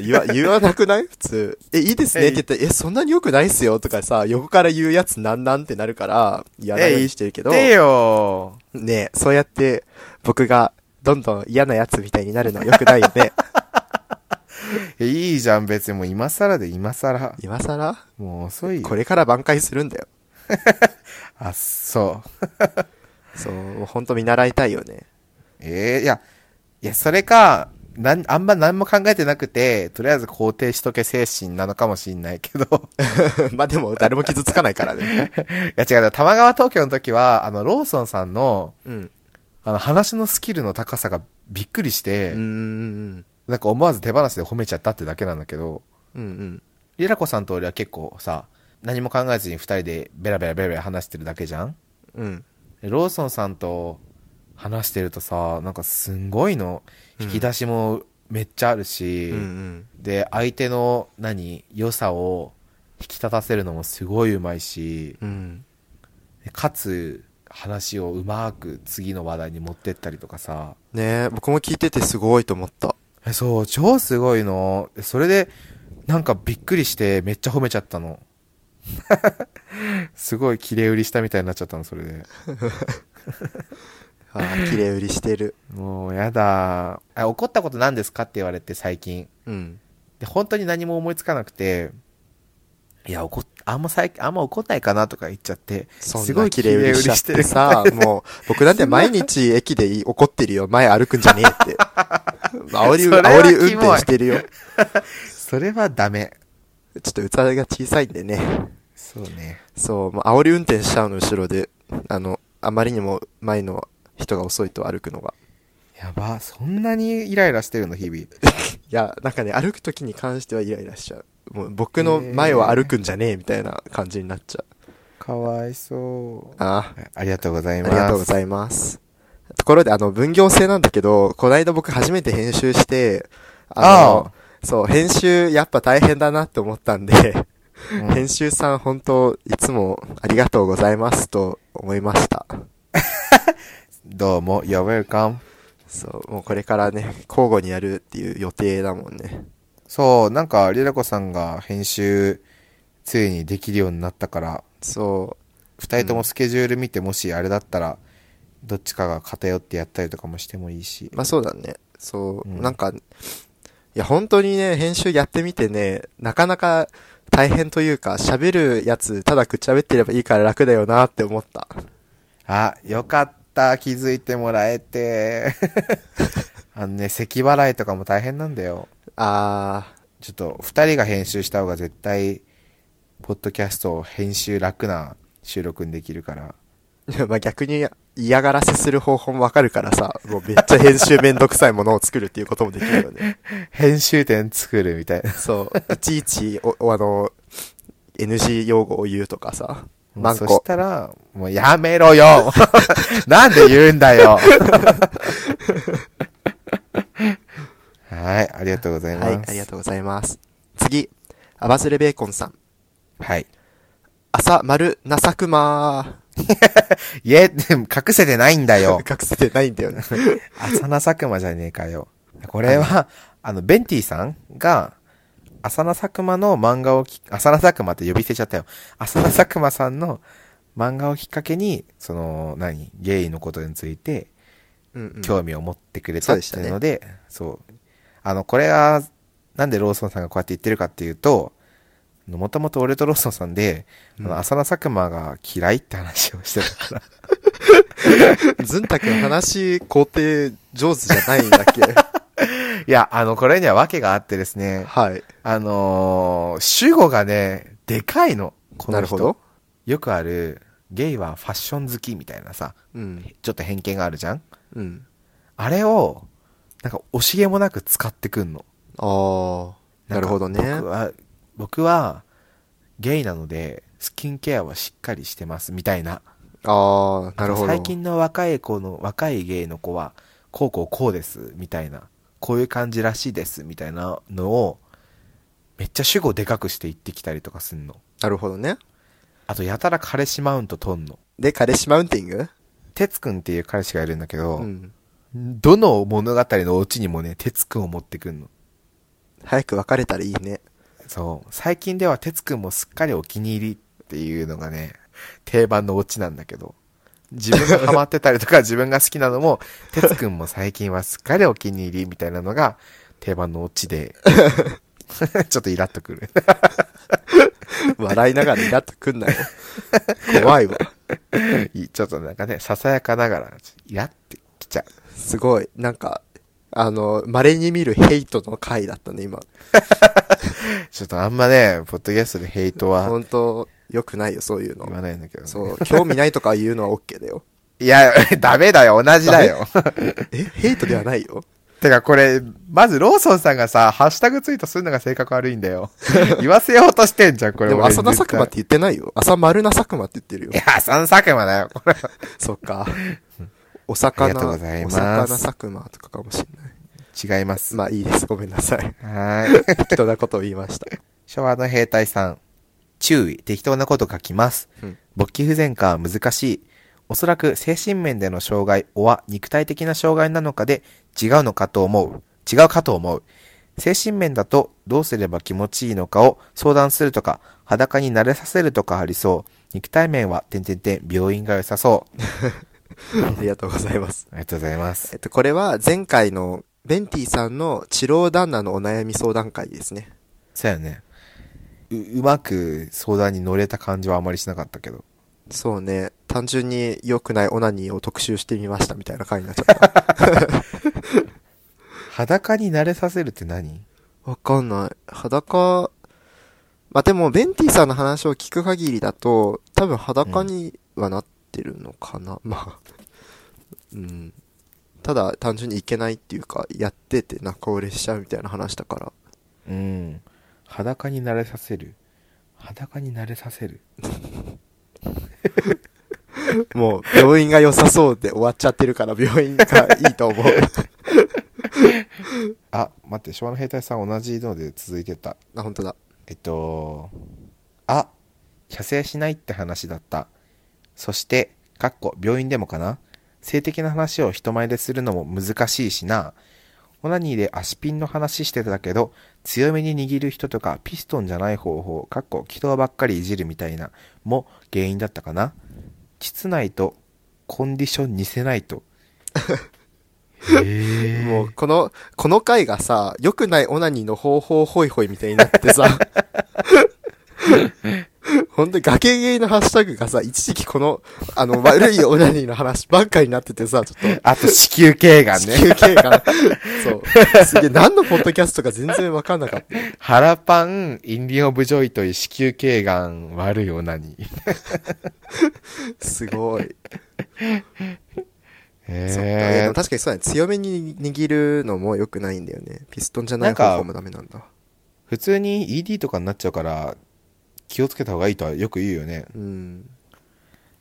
言わ、言わなくない？普通。え、いいですねって言ったら、え、そんなに良くないっすよとかさ、横から言うやつなんなんってなるから、言わないようにしてるけど、言ってよ。ねえそうやって僕がどんどん嫌なやつみたいになるのは良くないよね。え いいじゃん、別にもう今更で今更。今更？もう遅いよ。これから挽回するんだよ。あ、そう。そう、ほんと見習いたいよね。ええいや、いや、それか、なん、あんま何も考えてなくて、とりあえず肯定しとけ精神なのかもしんないけど。まあでも誰も傷つかないからね。いや違う、玉川東京の時は、あの、ローソンさんの、うん。あの、話のスキルの高さがびっくりして、うんうんなんか思わず手放しで褒めちゃったってだけなんだけど、うん。うんうん。リラコさんと俺は結構さ、何も考えずに二人でベラベラベラベラ話してるだけじゃん?うん。でローソンさんと話してるとさ、なんかすんごいの、引き出しもめっちゃあるし、うんうん。で、相手の何、良さを引き立たせるのもすごいうまいし、うん。でかつ、話をうまく次の話題に持ってったりとかさ、ねえ僕も聞いててすごいと思った。えそう、超すごいの。でそれで、なんかびっくりしてめっちゃ褒めちゃったの。すごい綺麗売りしたみたいになっちゃったの、それで。ああ、綺麗売りしてる。もうやだあ。怒ったこと何ですかって言われて最近。うん。で、本当に何も思いつかなくて、いや、怒っ、あんま最近、あんま怒んないかなとか言っちゃって、すごない綺麗売りしてるさ、もう、僕なんて毎日駅で怒ってるよ。前歩くんじゃねえって。煽り、煽り運転してるよ。それはダメ。ちょっと器が小さいんでね。そうね。そう、もう煽り運転しちゃうの、後ろで。あの、あまりにも前の人が遅いと歩くのが。やば、そんなにイライラしてるの、日々。いや、なんかね、歩くときに関してはイライラしちゃう。もう僕の前を歩くんじゃねえみたいな感じになっちゃう。かわいそう。あありがとうございあ、ます。ありがとうございます。ところで、あの、分業制なんだけど、こないだ僕初めて編集して、あの、そう、編集やっぱ大変だなって思ったんで、うん編集さん本当いつもありがとうございますと思いました。どうも、You're welcome. そう、もうこれからね、交互にやるっていう予定だもんね。そう、なんか、リラコさんが編集、ついにできるようになったから、そ二人ともスケジュール見て、もしあれだったら、どっちかが偏ってやったりとかもしてもいいしう、。まあそうだね。そう、うんなんか、いや本当にね、編集やってみてね、なかなか大変というか、喋るやつ、ただくっちゃべってればいいから楽だよなって思った。あ、よかった、気づいてもらえて。あのね、咳払いとかも大変なんだよ。あちょっと、二人が編集した方が絶対、ポッドキャストを編集楽な収録にできるから。ー、まあ逆に嫌がらせする方法もわかるからさ、もうめっちゃ編集めんどくさいものを作るっていうこともできるよね。編集点作るみたいな。そう、いちいち、お、お あの、NG 用語を言うとかさ、マンそしコ。たら、もうやめろよ なんで言うんだよはい、ありがとうございます。はい、ありがとうございます。次、アバズレベーコンさん。はい。朝丸なさくまいえ、でも隠せてないんだよ。隠せてないんだよね。浅名佐久間じゃねえかよ。これは、あの、ベンティさんが、浅名佐久間の漫画をき、浅名佐久間って呼び捨てちゃったよ。浅名佐久間さんの漫画をきっかけに、その、何ゲイのことについて。興味を持ってくれたっていうので、そう,、あの、これは、なんでローソンさんがこうやって言ってるかっていうと、もともと俺とローソンさんで、あの浅野佐久間が嫌いって話をしてたから。ずんたくん話肯定上手じゃないんだっけ いや、あの、これには訳があってですね、はい。あのー主語がね、でかいの。この人なるほど。よくある、ゲイはファッション好きみたいなさ、うん。ちょっと偏見があるじゃんうん。あれを、なんか惜しげもなく使ってくんの。ああ、なるほどね。僕は、僕は、ゲイなので、スキンケアはしっかりしてます、みたいな。ああ、なるほど。最近の若い子の、若いゲイの子は、こうこうこうです、みたいな。こういう感じらしいです、みたいなのを、めっちゃ主語でかくして言ってきたりとかすんの。なるほどね。あと、やたら彼氏マウント取んの。で、彼氏マウンティング？哲くんっていう彼氏がいるんだけど、うん。どの物語のオチにもね、哲くんを持ってくんの。早く別れたらいいね。そう。最近では哲くんもすっかりお気に入りっていうのがね、定番のオチなんだけど。自分がハマってたりとか 自分が好きなのも、哲くんも最近はすっかりお気に入りみたいなのが定番のオチで、ちょっとイラっとくる。笑いながらイラッとくんなよ。怖いわ。いちょっとなんかね、ささやかながら、イラってきちゃう。すごい。なんか、あの、稀に見るヘイトの回だったね、今。ちょっとあんまね、ポッドキャストでヘイトは本当良くないよ、そういうの言。わないんだけどね。そう、興味ないとか言うのは OK だよ。いや、ダメだよ、同じだよ。え、ヘイトではないよ？てかこれ、まずローソンさんがさ、ハッシュタグツイートするのが性格悪いんだよ。言わせようとしてんじゃん、これ。でも、俺浅田佐久間って言ってないよ。浅丸な佐久間って言ってるよい。や、その佐久間だよ、これ。そっか。おあり魚、がとうございますお魚佐久間とかかもしれない。違います。まあいいです。ごめんなさい。はーい。適当なことを言いました。昭和の兵隊さん。注意、適当なこと書きます。うん勃起不全か難しい。おそらく精神面での障害、おは肉体的な障害なのかで違うのかと思う。違うかと思う。精神面だとどうすれば気持ちいいのかを相談するとか、裸に慣れさせるとかありそう。肉体面は、てんてんてん、病院が良さそう。ありがとうございます。ありがとうございますえ。っと、これは前回のベンティさんの治療旦那のお悩み相談会ですね。そうやね。う、うまく相談に乗れた感じはあまりしなかったけど。そうね。単純に良くないオナニーを特集してみましたみたいな回になっちゃった。裸に慣れさせるって何？わかんない。裸、まあ、でも、ベンティさんの話を聞く限りだと、多分裸にはなってるのかな？まあ、うん。ただ、単純にいけないっていうか、やってて仲折れしちゃうみたいな話だから。うん。裸に慣れさせる。裸に慣れさせる。もう、病院が良さそうで終わっちゃってるから、病院がいいと思う。あ、待って、昭和の兵隊さん同じので続いてた。あ、本当だ。えっと、あ、射精しないって話だった。そして、かっこ、病院でもかな性的な話を人前でするのも難しいしな。オナニーで足ピンの話してたけど、強めに握る人とかピストンじゃない方法、かっこ、気筒ばっかりいじるみたいな、も原因だったかな膣内とコンディション似せないと。へもう、この、この回がさ、良くないオナニーの方法ホイホイみたいになってさ、ほんとに崖ゲイのハッシュタグがさ、一時期この、あの、悪いオナニーの話ばっかりになっててさ、ちょっと、あと子宮頸がんね。子宮系が、そう。すげえ、何のポッドキャストか全然わかんなかった。腹パン、インディオブジョイという子宮頸がん悪いオナニー。すごい。えも。確かにそうだね。強めに握るのも良くないんだよね。ピストンじゃない方法もダメなんだ。普通に ED とかになっちゃうから、気をつけた方がいいとはよく言うよね。うん。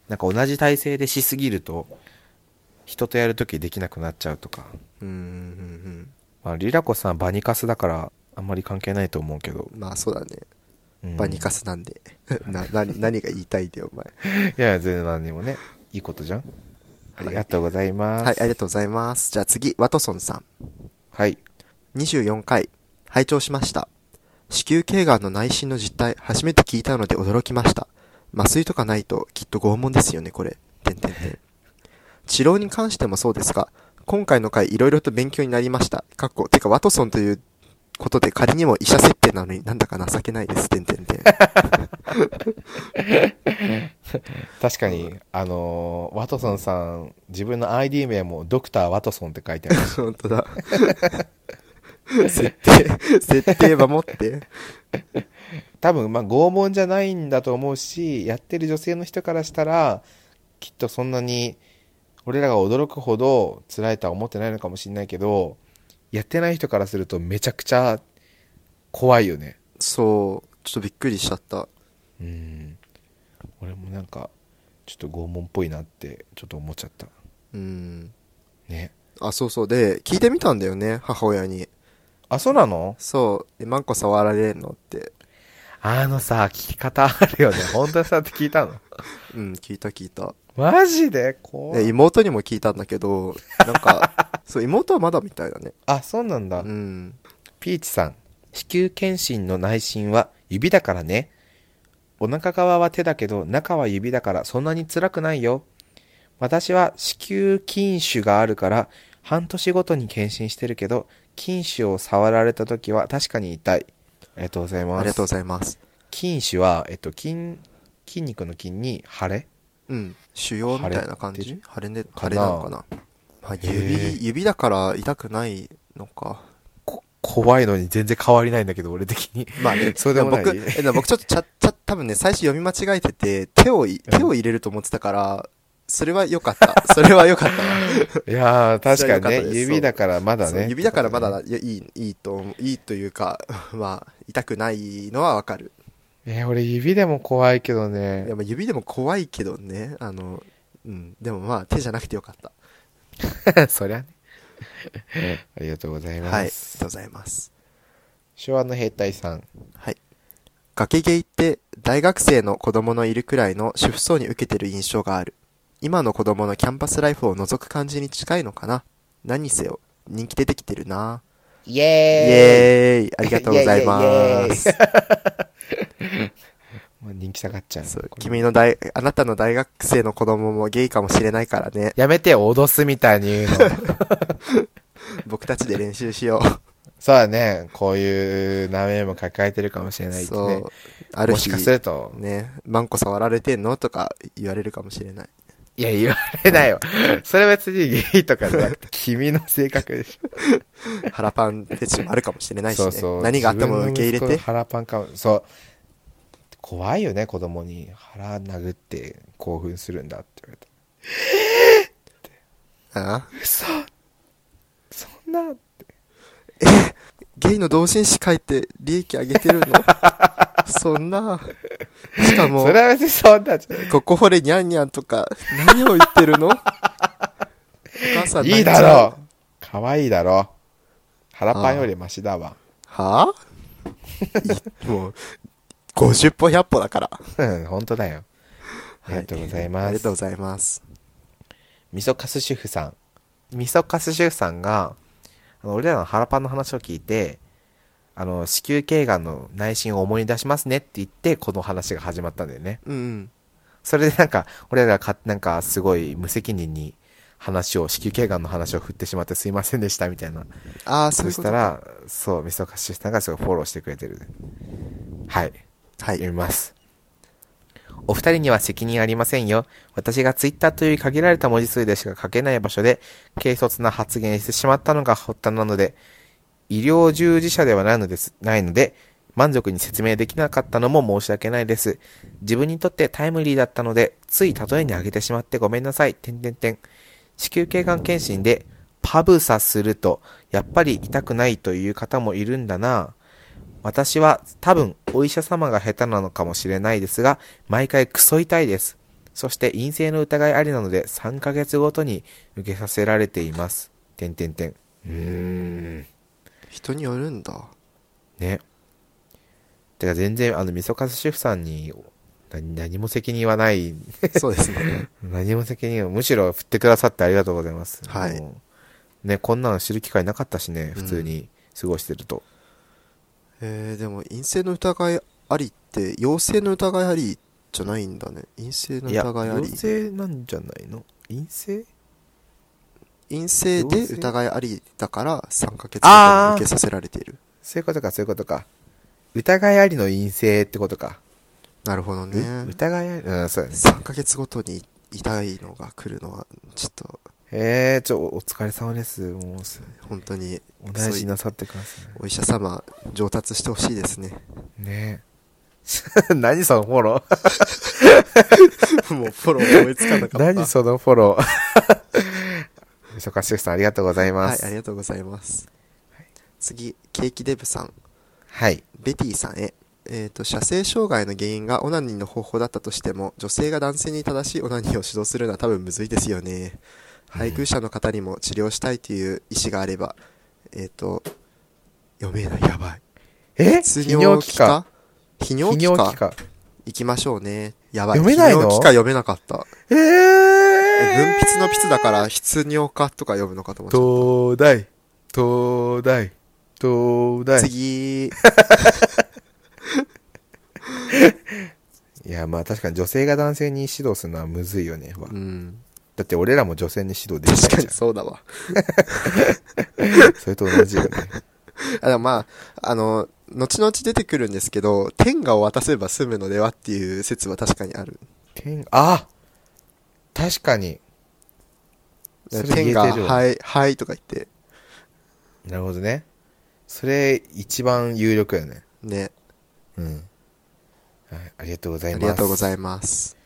なんか同じ体勢でしすぎると、人とやるときできなくなっちゃうとか。うん、うん、うんまあ、リラコさんバニカスだから、あんまり関係ないと思うけど。うん。まあそうだね。うんバニカスなんで。な、何、何が言いたいんだよ、お前。いや、全然何にもね、いいことじゃん。ありがとうございます。はい、ありがとうございます。じゃあ次、ワトソンさん。はい。24回、拝聴しました。子宮頸がんの内診の実態、初めて聞いたので驚きました。麻酔とかないと、きっと拷問ですよね、これ。てんてんてん。治療に関してもそうですが、今回の回いろいろと勉強になりました。かっこ、てかワトソンということで仮にも医者設定なのになんだか情けないです、てんてんてん。確かに、あのーワトソンさん、自分の ID 名もドクターワトソンって書いてある。本当だ。設定、設定守って。多分、まあ、拷問じゃないんだと思うし、やってる女性の人からしたら、きっとそんなに、俺らが驚くほど辛いとは思ってないのかもしれないけど、やってない人からするとめちゃくちゃ怖いよね。そう、ちょっとびっくりしちゃった。うん。俺もなんか、ちょっと拷問っぽいなって、ちょっと思っちゃった。うん。ね。あ、そうそう。で、聞いてみたんだよね、母親に。あ、そうなの？そう、えマンコ触られるの？って。あのさ、聞き方あるよね。本当にさって聞いたの？うん、聞いた聞いた。マジで？怖で、い。妹にも聞いたんだけど、なんか、そう、妹はまだみたいだね。あ、そうなんだ。うん。ピーチさん。子宮検診の内診は指だからね。お腹側は手だけど中は指だからそんなに辛くないよ。私は子宮筋腫があるから半年ごとに検診してるけど筋腫を触られた時は確かに痛い。ありがとうございます。ありがとうございます。筋腫は、えっと、筋、筋肉の筋に腫れ？うん。腫瘍みたいな感じ？腫れね、腫れなのかな？まあ、指、指だから痛くないのか？こ怖いのに全然変わりないんだけど、俺的に。まあね、そうでもない僕、えでも僕ちょっとちゃ、ちゃ、多分ね、最初読み間違えてて、手を手を入れると思ってたから、それは良かった。それは良かったわ。いやー、確かにね、指だからまだね。指だからまだ、いや、いい、いいといいというか、まあ、痛くないのはわかる。えー俺指でも怖いけどいねや、。まあ指でも怖いけどね、あの、うん、でもまあ、手じゃなくてよかった。そりゃね。ありがとうございはい、ありがます。とうございます。昭和の兵隊さん。はい。崖ゲイって大学生の子供のいるくらいの主婦層に受けてる印象がある。今の子供のキャンパスライフを覗く感じに近いのかな？何にせよ、人気出てきてるなイイエーイエーイありがとうございます。もう人気下がっちゃう。そう君の大、あなたの大学生の子供もゲイかもしれないからね。やめて、脅すみたいに言うの。僕たちで練習しよそうだね。こういう悩みも抱えてるかもしれう。ないってねそう。。ある日もしか、すると、ね、マンコ触られてんの？とか言われるかもしれない。いや、言われないよ。それは別にゲイとかじゃなくて、君の性格でしょ。腹パンフェチもあるかもしれないしね。そうそう。何があっても受け入れて。腹パンかも。そう。怖いよね、子供に。腹殴って興奮するんだって言われた。ああ？嘘そんな、ゲイの同人誌書いて利益上げてるの？そんな。しかもそ、れは別にそんな、ここ掘れニャンニャンとか、何を言ってるの？お母さんいいだろう可愛いだろう腹パンよりマシだわ。は？ぁ、いもう、50歩100歩だから。うん、本当だよ。ありがとうございます。ありがとうございます。味噌カス主婦さん。味噌カス主婦さんが、あの俺らの腹パンの話を聞いて、あの、子宮頸がんの内心を思い出しますねって言って、この話が始まったんだよね。うんうん。それでなんか、俺らがか、なんかすごい無責任に話を、子宮頸がんの話を振ってしまってすいませんでしたみたいな。ああ、そう。そしたら、そう、味噌カス主婦さんがすごいフォローしてくれてる。はい。はい。読みます。お二人には責任ありませんよ。私がツイッターという限られた文字数でしか書けない場所で、軽率な発言してしまったのが発端なので、医療従事者ではないのです、ないので、満足に説明できなかったのも申し訳ないです。自分にとってタイムリーだったので、つい例えに挙げてしまってごめんなさい。てんてんてん。子宮頸がん検診で、パブサすると、やっぱり痛くないという方もいるんだな。私は多分お医者様が下手なのかもしれないですが、毎回クソ痛いです。そして陰性の疑いありなので3ヶ月ごとに受けさせられています。てんてんてん。うーん。人によるんだ。ね。てか全然あの、味噌カス主婦さんに何何も責任はない。そうですね。何も責任は、むしろ振ってくださってありがとうございます。はいね、こんなの知る機会なかったしね、普通に過ごしてると。えー、でも陰性の疑いありって、陽性の疑いありじゃないんだね。陰性の疑いあり。陽性なんじゃないの？陰性？陰性で疑いありだから3ヶ月間受けさせられている。そういうことか、そういうことか。疑いありの陰性ってことか。なるほどうね。疑いあり、うん、そうだね。3ヶ月ごとに痛いのが来るのは、ちょっと、えー、ちょ、お疲れ様です。もうす、本当に、お大事になさってくださお医者様、上達してほしいですね。い。ね 何そのフォロ もうフォロー思いつかなかった。ー何そのフォロー？みそかしゅさんありがとうございまはい、す。ありがとうございます。次、ケーキデブさん。はい。ベティさんへ。えっ、と、射精障害の原因がオナニーの方法だったとしても、女性が男性に正しいオナニーを指導するのは多分むずいですよね。配偶者の方にも治療したいという意思があれば、えっ、と、読めない、やばい。え？泌泌尿器か？泌泌尿器か？尿器か？行きましょうね。やばい。読めないの？泌尿器か読めなかった。ええー分泌の筆だから、泌尿科とか読むのかと思っちゃっ東大、東大、東た。大。次、いや、まあ確かに女性が男性に指導するのはむずいよね。うん。だって俺らも女性に指導でき確かにないじゃん。そうだわ。それと同じよね。あでもまあ、あの、後々出てくるんですけど、天下を渡せば済むのではっていう説は確かにある。天、あ確かに。天下、てるわはい、はいとか言って、なるほどね。それ一番有力よね。ね。うん。はい、ありがとうございあます。りがとうございいます。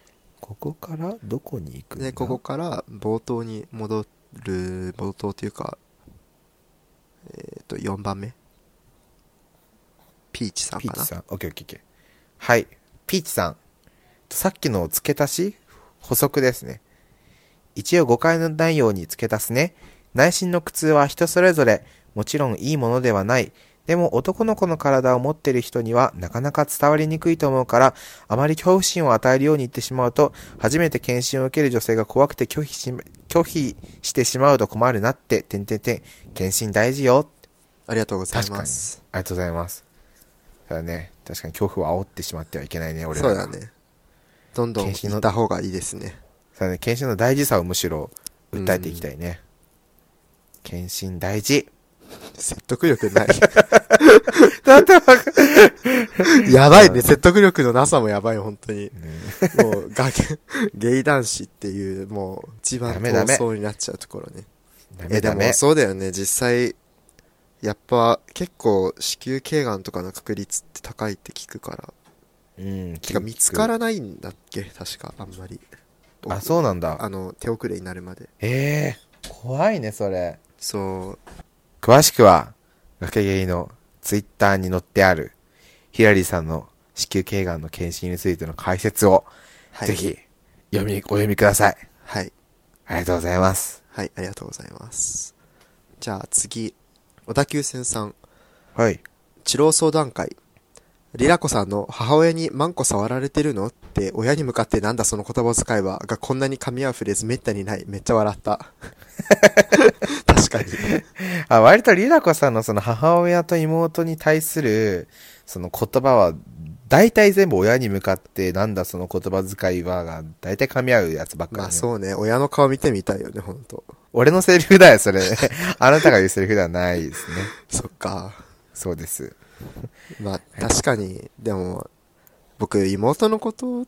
ここからどこに行くで、ここから冒頭に戻る、冒頭というか、えっ、と、4番目。ピーチさんかな。ピーチさん。オッケーオッケーオッケー。はい。ピーチさん。さっきの付け足し補足ですね。一応誤解のないように付け足すね。内心の苦痛は人それぞれ、もちろんいいものではない。でも男の子の体を持っている人にはなかなか伝わりにくいと思うから、あまり恐怖心を与えるように言ってしまうと、初めて検診を受ける女性が怖くて拒否し、拒否してしまうと困るなって、てんてんてん。検診大事よ。ありがとうござい。ます。ありがとうございます。ただね、確かに恐怖を煽ってしまってはいけないね、俺らがそうだ。ね。どんどん検診のた方がいいですね。そうだね、検診の大事さをむしろ訴えていきたいね。検診大事。説得力ない。だってわかやばいね。説得力のなさもやばい、本当に。もう、がゲイ男子っていう、もう、一番闘争になっちゃうところね。ダえ、でもメダメ。そうだよね。実際、やっぱ、結構、子宮頸がんとかの確率って高いって聞くから。うん。てか、見つからないんだっけ？確か、あんまり。あ、そうなんだ。あの、手遅れになるまで。ええ怖いね、それ。そう。詳しくは、崖ゲイのツイッターに載ってある、ヒラリーさんの子宮頸がんの検診についての解説を、はい。ぜひ、読み、お読みください。はい。ありがとうございます。はい、ありがとうございます。じゃあ次、小田急線さん、はい。治療相談会。リラコさんの母親にマンコ触られてるの？って親に向かってなんだその言葉遣いはがこんなに噛み合うフレーズめったにない。めっちゃ笑った。確かに。あ、割とリラコさんのその母親と妹に対する、その言葉は、大体全部親に向かって、なんだその言葉遣いはが、大体噛み合うやつばっかり、ね。まあそうね、親の顔見てみたいよね、ほんと。俺のセリフだよ、それ。あなたが言うセリフではないですね。そっか。そうです。まあ確かに、でも、僕妹のこと、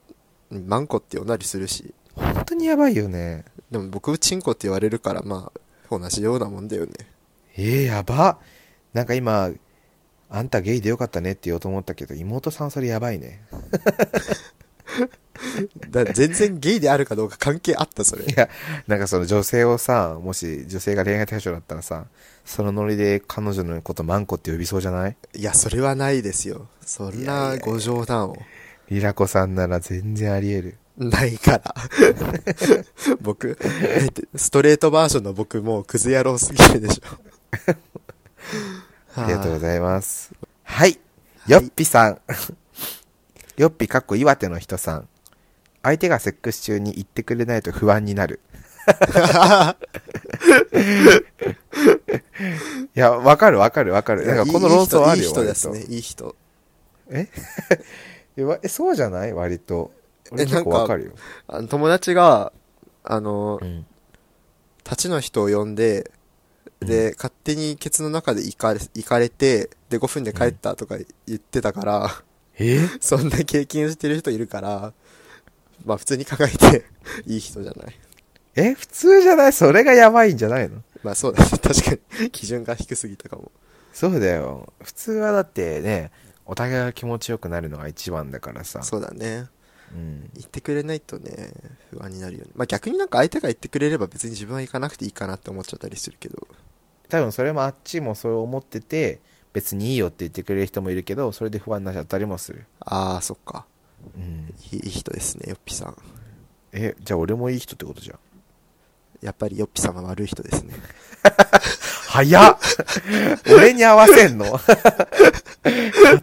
マンコって呼んだりするし、本当にやばいよね。でも僕チンコって言われるからまあ、同じようなもんだよね。ええやば。なんか今、あんたゲイでよかったねって言おうと思ったけど、妹さんそれやばいね。だ全然ゲイであるかどうか関係あった、それい。や、なんかその女性をさ、もし女性が恋愛対象だったらさ、そのノリで彼女のことマンコって呼びそうじゃない？いや、それはないですよ。そんなご冗談を。リラコさんなら全然あり得る。ないから。僕、えストレートバージョンの僕もうクズ野郎すぎるでしょ。ありがとうごいざいます。はい。はいよっぴさん。よっぴかっこ岩手の人さん。相手がセックス中に言ってくれないと不安になる。いや、わかるわかるわかる。なんかこの論争あるよ。いい人ですね、いい人。え？えそうじゃない？割と。俺え結構なんかわかるよ。あの友達が、あのう、ん。立ちの人を呼んで、で、勝手にケツの中で行かれ、行かれて、で、5分で帰ったとか言ってたから、え？そんな経験してる人いるから、まあ普通に考えて、いい人じゃない？え普通じゃない？それがやばいんじゃないの？まあそうだね。確かに。基準が低すぎたかも。そうだよ。普通はだってね、お互いが気持ちよくなるのが一番だからさ。そうだね。うん。言ってくれないとね、不安になるよね。まあ逆になんか相手が言ってくれれば別に自分は行かなくていいかなって思っちゃったりするけど。多分それもあっちもそう思ってて、別にいいよって言ってくれる人もいるけど、それで不安になっちゃったりもする。ああ、そっか。うん。いいいい人ですね、よっぴさん。え、じゃあ俺もいい人ってことじゃん。やっぱりよっぴさんは悪い人ですね。早っ俺に合わせんの？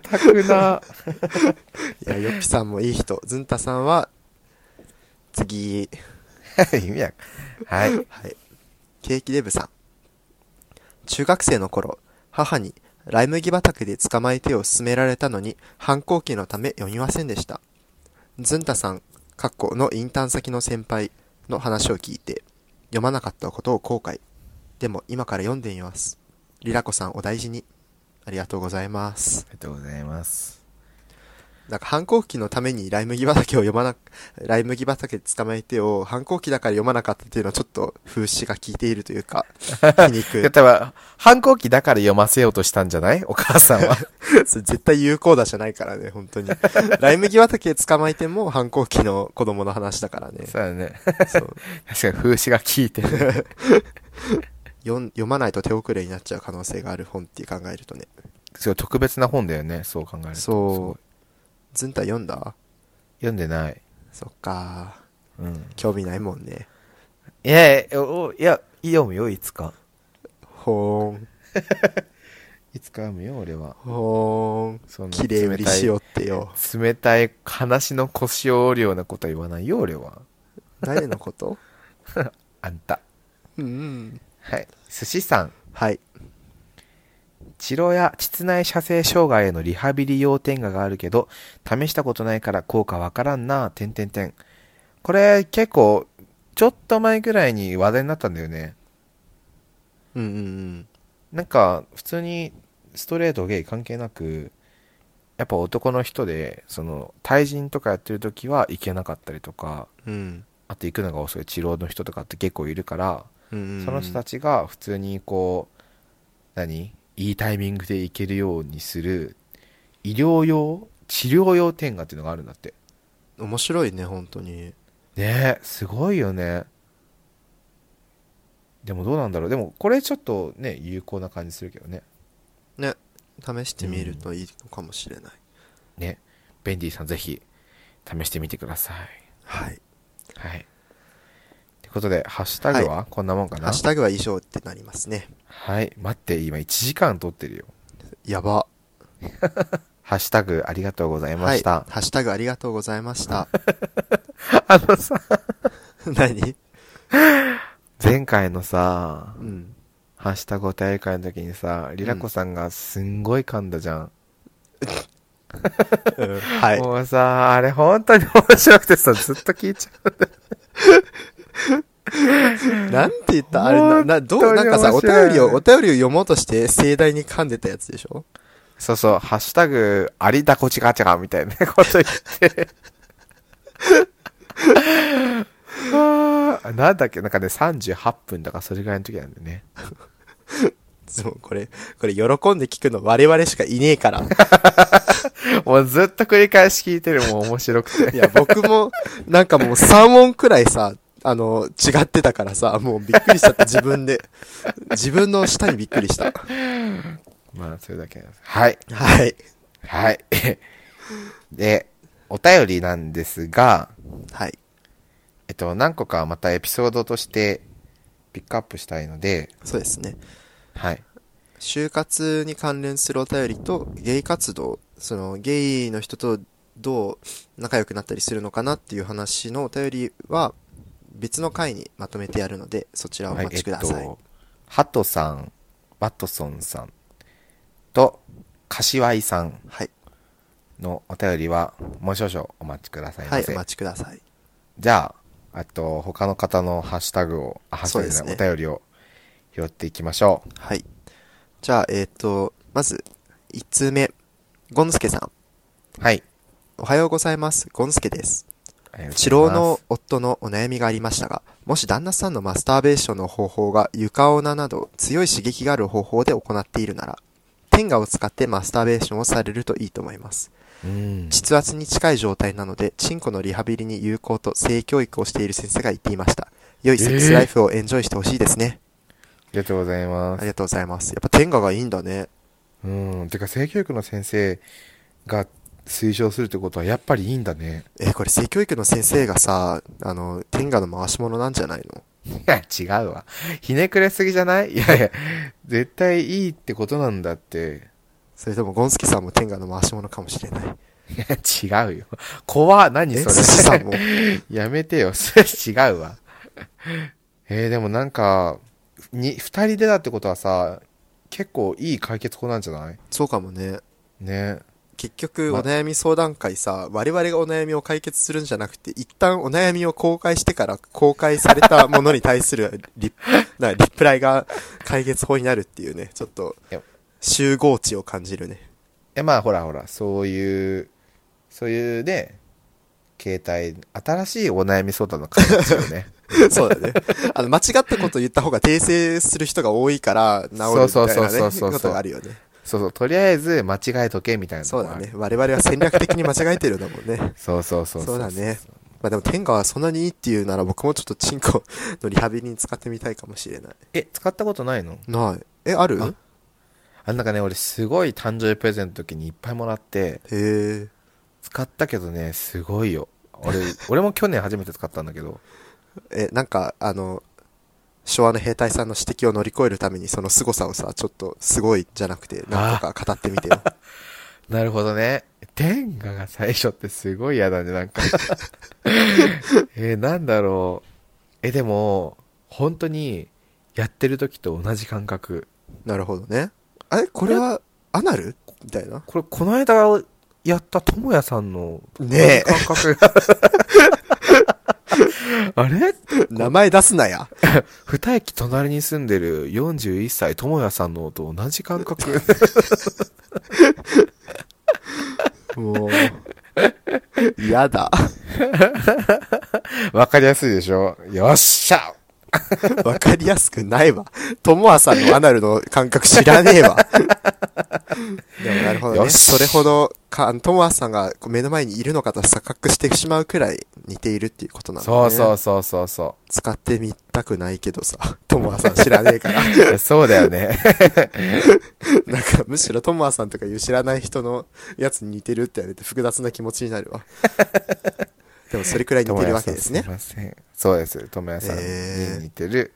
固くな。いや、よっぴさんもいい人。ずんたさんは、次、意味や。はい。はい。ケーキデブさん。中学生の頃、母にライ麦畑で捕まえてを勧められたのに、反抗期のため読みませんでした。ずんたさん、かっこのインターン先の先輩の話を聞いて、読まなかったことを後悔。でも今から読んでみます。リラコさんお大事に。ありがとうございます。ありがとうございます。なんか反抗期のためにライ麦畑を読まな、ライ麦畑で捕まえてを反抗期だから読まなかったっていうのはちょっと風刺が効いているというか、皮肉。いや、多分、反抗期だから読ませようとしたんじゃない？お母さんは。それ絶対有効打じゃないからね、本当に。ライ麦畑で捕まえても反抗期の子供の話だからね。そうだね。そう 確かに風刺が効いてる。読ん読まないと手遅れになっちゃう可能性がある本って考えるとね。すごい特別な本だよね、そう考えると。そ。いうずんた読んだ？読んでない。そっか。うん。興味ないもんね。いやいや、おいや、読むよ、いつか。ほーん。いつか読むよ、俺は。ほーん。そんな綺麗売りしようってよ。冷たい話の腰を折るようなことは言わないよ、俺は。誰のこと？あんた。うん。はい。寿司さん。はい。治療や膣内射精障害へのリハビリ用点画があるけど、試したことないから効果わからんな、てんてんてん。これ結構、ちょっと前ぐらいに話題になったんだよね。うんうんうん。なんか、普通にストレート、ゲイ関係なく、やっぱ男の人で、その、対人とかやってる時は行けなかったりとか、うん。あと行くのが遅い治療の人とかって結構いるから、うんうんうんその人たちが普通にこう、何？いいタイミングで行けるようにする、医療用治療用点画っていうのがあるんだって。面白いね、本当に。ねえ、すごいよね。でもどうなんだろう。でもこれちょっとね、有効な感じするけどね。ね。試してみるといいのかもしれない。ね。ベンディさんぜひ試してみてください。はい。はい。ってことで、ハッシュタグはこんなもんかな、ハッシュタグは以上ってなりますね。はい。待って、今1時間撮ってるよ。やば。ハッシュタグありがとうございまはい。した。ハッシュタグありがとうございました。あのさ、何？前回のさ、うん。ハッシュタグお便り会の時にさ、リラコさんがすんごい噛んだじゃん。うんはい。もうさ、あれ本当に面白くてさ、ずっと聞いちゃう。なんて言ったあれな、な、どう、なんかさ、お便りを、お便りを読もうとして盛大に噛んでたやつでしょ？そうそう、ハッシュタグ、ありだこちガチャガみたいなこと言って。なんだっけ？なんかね、38分だからそれぐらいの時なんだよね。そう、これ、これ喜んで聞くの我々しかいねえから。もうずっと繰り返し聞いてるもん面白くて。いや、僕も、なんかもう3音くらいさ、あの、違ってたからさ、もうびっくりしちゃった自分で。自分の舌にびっくりした。まあ、それだけなんです。はい。はい。はい。で、お便りなんですが、はい。えっと、何個かまたエピソードとしてピックアップしたいので、そうですね。はい。就活に関連するお便りと、ゲイ活動、その、ゲイの人とどう仲良くなったりするのかなっていう話のお便りは、別の回にまとめてやるので、そちらをおはい、待ちください。ハトさん、バトソンさんと、柏井さんはい。のお便りは、もう少々お待ちくださいまはい、せ。お待ちください。じゃあ、あと、他の方のハッシュタグを、あ、ハッシュタグじゃない、そうですねお便りを拾っていきましょう。はい。じゃあ、えっ、と、まず、1通目、ゴンスケさん。はい。おはようございます。ゴンスケです。治療の夫のお悩みがありましたが、もし旦那さんのマスターベーションの方法が床オナなど強い刺激がある方法で行っているなら、天下を使ってマスターベーションをされるといいと思います。うん。膣圧に近い状態なので、チンコのリハビリに有効と性教育をしている先生が言っていました。良いセックスライフをエンジョイしてほしいですね。ありがとうございますあり。がとうございます。やっぱ天下がいいんだね。うん。てか、性教育の先生が推奨するってことはやっぱりいいんだね。えーこれ性教育の先生がさ、あの、天下の回し物なんじゃないの？いや、違うわ。ひねくれすぎじゃない？いやいや、絶対いいってことなんだって。それともゴンスケさんも天下の回し物かもしれない。いや、違うよ。怖っ何え、それ？寿司さんも？やめてよ。それ違うわ。えー、でもなんか、に、二人でだってことはさ、結構いい解決法なんじゃない？そうかもね。ね。結局、まお悩み相談会さ、我々がお悩みを解決するんじゃなくて、一旦お悩みを公開してから公開されたものに対する リなリプライが解決法になるっていうね、ちょっといや、集合値を感じるね。え、まあほらほら、そういう、そういうね、携帯、新しいお悩み相談の会ですよね。そうだね。あの、間違ったこと言った方が訂正する人が多いから、治るみたいなそうそうそうそうね、そうことがあるよね。そうそう、とりあえず間違えとけみたいなそうだね。我々は戦略的に間違えてるんだもんね。そうそうそうそうだね。まあでも天下はそんなにいいっていうなら僕もちょっとチンコのリハビリに使ってみたいかもしれない。え、使ったことないの？ない。え、ある？ああんなんかね、俺すごい誕生日プレゼントの時にいっぱいもらって、へえ。使ったけどね、すごいよ。俺、俺も去年初めて使ったんだけど、え、なんか、あの、昭和の兵隊さんの指摘を乗り越えるためにその凄さをさ、ちょっとすごいじゃなくて、なんとか語ってみてよ。なるほどね。天下が最初ってすごい嫌だね、なんか。えーなんだろう。え、でも、本当に、やってる時と同じ感覚。なるほどね。あれ？これは、アナル？みたいな？これ、この間やったともやさんの、ねえ感覚。あれ？名前出すなや。二駅隣に住んでる41歳ともやさんのと同じ感覚。もう、嫌だ。わかりやすいでしょ？よっしゃ わかりやすくないわ。ともあさんのアナルの感覚知らねえわ。でもなるほどね。よしそれほど、か、ともあさんが目の前にいるのかと錯覚してしまうくらい似ているっていうことなんだね。そうそうそうそうそ使ってみたくないけどさ、ともあさん知らねえから。う。そうだよね。なんか、むしろともあさんとかいう知らない人のやつに似てるって言われて複雑な気持ちになるわ。でもそれくらい似てるわけですねすいません。そうです。ともやさんに似てる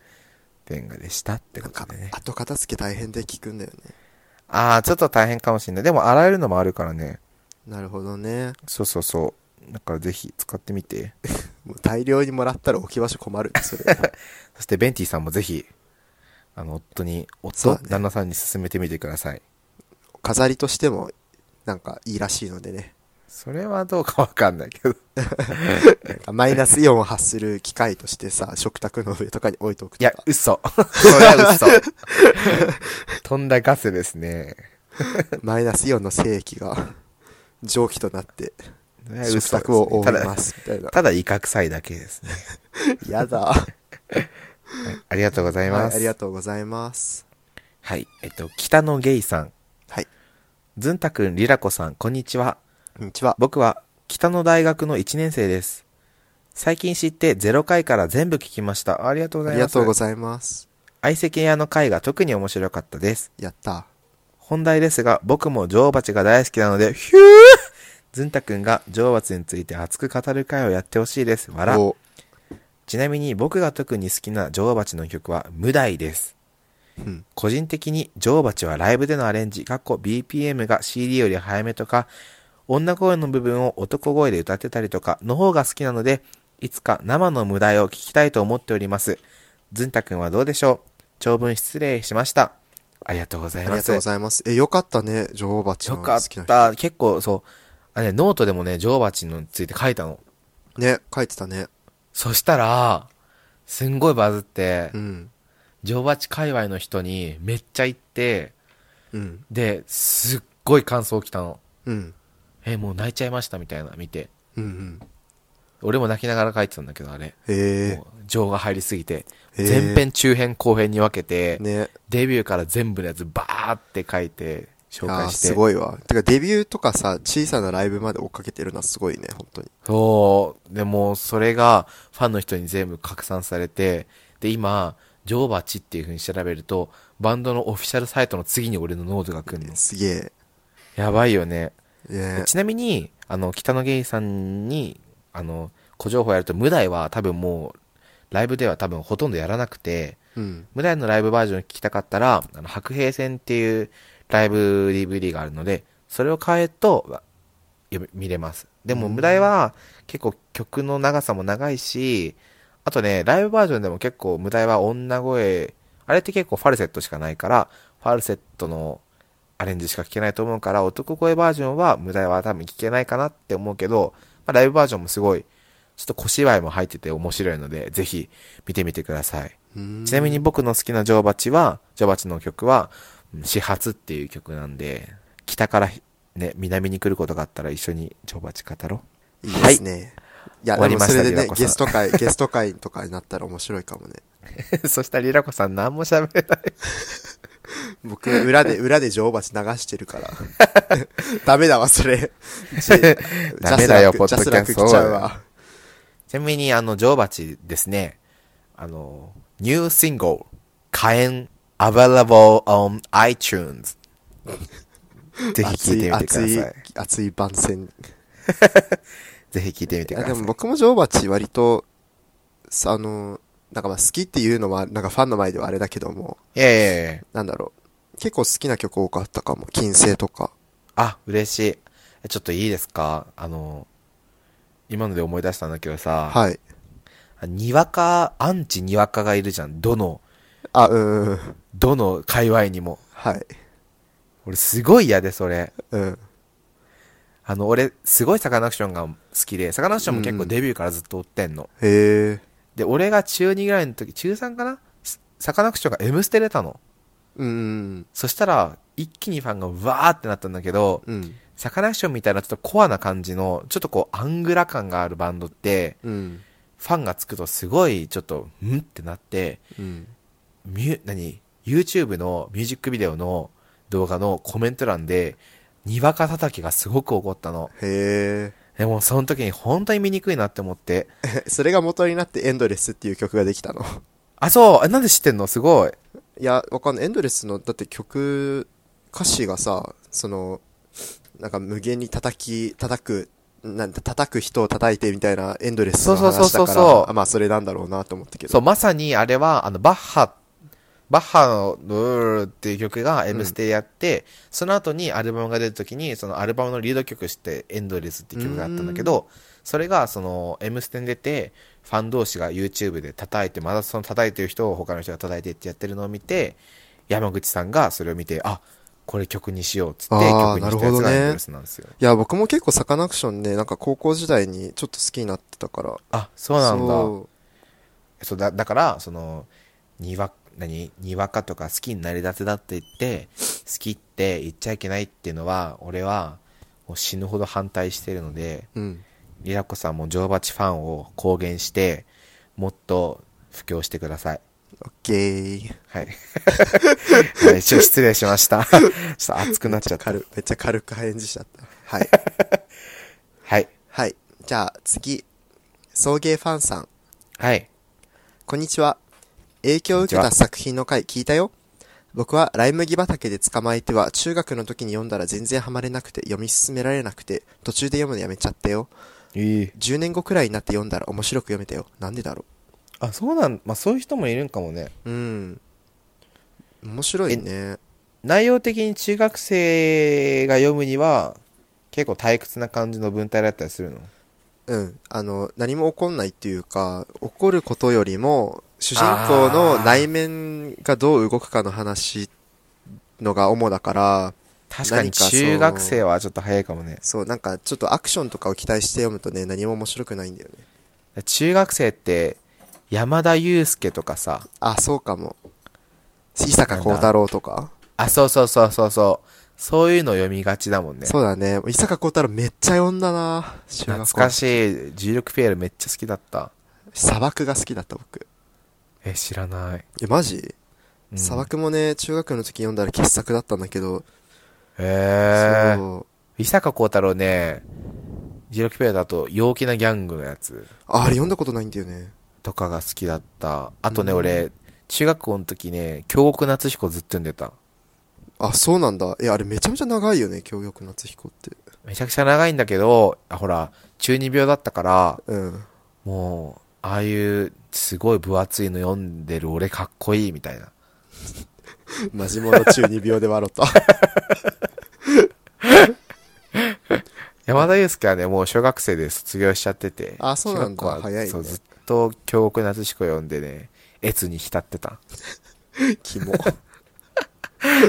天下でしたってなんかことでね、。後片付け大変で聞くんだよね。ああ、ちょっと大変かもしれない。でも洗えるのもあるからね。なるほどね。そうそうそう。だからぜひ使ってみて。もう大量にもらったら置き場所困るね、それ。そしてベンティさんもぜひ、あの、夫に、夫、ね旦那さんに勧めてみてください。飾りとしても、なんかいいらしいのでね。それはどうかわかんないけど。マイナスイオンを発する機械としてさ、食卓の上とかに置いておくいや。嘘。それは嘘。飛んだガスですね。マイナスイオンの精液が蒸気となって食卓を覆いますみたいな。ただ、威嚇臭いだけですね。やだ。はありがとうございい、ます。ありがとうございます。はい。えっと、北野ゲイさん。はい。ずんたくん、りらこさん、こんにちは。こんにちは。僕は北野大学の1年生です。最近知って0回から全部聞きました。ありがとうごあざいます。りがとうございます。相席屋の回が特に面白かったです。やった。本題ですが、僕も女王蜂が大好きなので、ヒューずんたくんが女王蜂について熱く語る回をやってほしいです。わら。おちなみに僕が特に好きな女王蜂の曲は、無題です。うん。個人的に女王蜂はライブでのアレンジ、かっこ BPM が CD より早めとか、女声の部分を男声で歌ってたりとかの方が好きなので、いつか生の無題を聞きたいと思っております。ずんたくんはどうでしょう？長文失礼しました。ありがとうございます。ありがとうございます。え、よかったね、女王蜂のよかっ好きな人。た。結構そう、あね、ノートでもね、女王蜂について書いたの。ね、書いてたね。そしたら、すんごいバズってう、ん。女王蜂界隈の人にめっちゃ行って、うん。で、すっごい感想来たの。うん。え、もう泣いちゃいましたみたいな、見て。うんうん。俺も泣きながら書いてたんだけど、あれ。へえも。う情が入りすぎて、へー前編、中編、後編に分けて、ね。デビューから全部のやつバーって書いて、紹介して。すごいわ。てかデビューとかさ、小さなライブまで追っかけてるのはすごいね、本当に。そう。でも、それがファンの人に全部拡散されて、で、今、ジョーバチっていう風に調べると、バンドのオフィシャルサイトの次に俺のノートが来るの。すげえ。やばいよね。ねちなみに、あの、北野ゲイさんに、あの、小情報やると、無題は多分もう、ライブでは多分ほとんどやらなくて、うん。無題のライブバージョン聞きたかったら、あの、白兵戦っていうライブ DVD があるので、それを買えると、見れます。でも、うん無題は結構曲の長さも長いし、あとね、ライブバージョンでも結構無題は女声、あれって結構ファルセットしかないから、ファルセットのアレンジしか聞けないと思うから、男声バージョンは無題は多分聞けないかなって思うけど、まあ、ライブバージョンもすごい、ちょっと小芝居も入ってて面白いので、ぜひ見てみてください。うんちなみに僕の好きなジョーバチは、ジョーバチの曲は、うん始発っていう曲なんで、北からね、南に来ることがあったら一緒にジョーバチ語ろいいですね。い、や、でも終わりましたそれでねゲスト会、ゲスト会とかになったら面白いかもね。う。そしたらリラコさん何も喋れない。僕、裏で、裏で女王蜂流してるから。ダメだわ、それ。ジダメだよポッドキャストちゃうわ。ちなみにあの、ジョーバチですね、あの、ニューシングル、火炎、available on iTunes。ぜひ聞いてみてくだ熱いさい。、熱い番宣。ぜひ聞いてみてください。でも僕も女王蜂割と、さ、あの、なんかまあ好きっていうのは、なんかファンの前ではあれだけども、いやいやいやなんだろう。結構好きな曲多かったかも。金星とか。あ、嬉しい。えちょっといいですか？あの、今ので思い出したんだけどさ、はい。にわか、アンチにわかがいるじゃん。どの、あ、うんうん。どの界隈にも。はい。俺すごい嫌で、それ。うん。あの、俺、すごいサカナクションが好きで、サカナクションも結構デビューからずっと追ってんの。へえ。で、俺が中2ぐらいの時、中3かな？ササカナクションが M ステ出たの。うんうんそしたら、一気にファンがわーってなったんだけど、うん。うん。サカナクションみたいなちょっとコアな感じの、ちょっとこう、アングラ感があるバンドって、うん。ファンがつくとすごい、ちょっと、ん？ってなって、うん。ミュ、何 ?YouTube のミュージックビデオの動画のコメント欄で、にわか叩きがすごく起こったの。へでも、その時に本当に見にくいなって思って。え。それが元になってエンドレスっていう曲ができたの。あ、そうえなんで知ってんの？すごい。いや、わかんない。エンドレスの、だって曲、歌詞がさ、その、なんか無限に叩き、叩く、なんだ、叩く人を叩いてみたいなエンドレスの話だから、そうそうそうそうあまあそれなんだろうなと思ったけど。そう、まさにあれは、あの、バッハ、バッハのブーっていう曲が M ステでやって、その後にアルバムが出る時に、そのアルバムのリード曲してエンドレスっていう曲があったんだけど、それがその M ステに出て、ファン同士が YouTube で叩いて、またその叩いてる人を他の人が叩いてってやってるのを見て、山口さんがそれを見て、あ、これ曲にしようっつって曲にしたやつがエンドレスなんですよ。いや、僕も結構サカナクションね、なんか高校時代にちょっと好きになってたから。あ、そうなんだ。そそうだ、だから、その、にわ、何にわかとか好きになりだてだって言って、好きって言っちゃいけないっていうのは、俺は、もう死ぬほど反対してるので、う。うん。リラコさんもジョーバチファンを公言して、もっと布教してください。オッケー。はい。はい、ちょっと失礼しました。ちょっと熱くなっちゃった。軽、めっちゃ軽く返事しちゃった。はい。はい。はい。じゃあ次。送迎ファンさん。はい。こんにちは。影響を受けた作品の回聞いたよ。僕はライ麦畑で捕まえては中学の時に読んだら全然ハマれなくて読み進められなくて途中で読むのやめちゃったよ。いい。10年後くらいになって読んだら面白く読めたよ。なんでだろあ、そうなん、まあそういう人もいるんかもね。う。うん。面白いね。内容的に中学生が読むには、結構退屈な感じの文体だったりするの？うん。あの、何も起こんないっていうか、起こることよりも、主人公の内面がどう動くかの話のが主だから、確かに中学生はちょっと早いかもね。そう、なんかちょっとアクションとかを期待して読むとね、何も面白くないんだよね。中学生って、山田裕介とかさ、あ、そうかも。伊坂幸太郎とか。あ、そうそうそうそうそう。そういうの読みがちだもんね。そうだね。伊坂幸太郎めっちゃ読んだな中懐かしい。重力フェールめっちゃ好きだった。砂漠が好きだった僕。え、知らない。え、マジ、うん砂漠もね、中学の時読んだら傑作だったんだけど、へえ。そう。伊坂幸太郎ね、ジロキペアだと陽気なギャングのやつあ、あれ読んだことないんだよね。とかが好きだった。あとね、うん俺、中学校の時ね、京極夏彦ずっと読んでた。あ、そうなんだ。え、あれめちゃめちゃ長いよね、京極夏彦って。めちゃくちゃ長いんだけど、あほら、中二病だったから、うん。もう、ああいう、すごい分厚いの読んでる俺かっこいいみたいな。マジモノ中二病で笑った。山田裕介はね、もう小学生で卒業しちゃってて。あそうなんだ早いねそう、ずっと京極夏彦読んでね、越に浸ってた。キモ。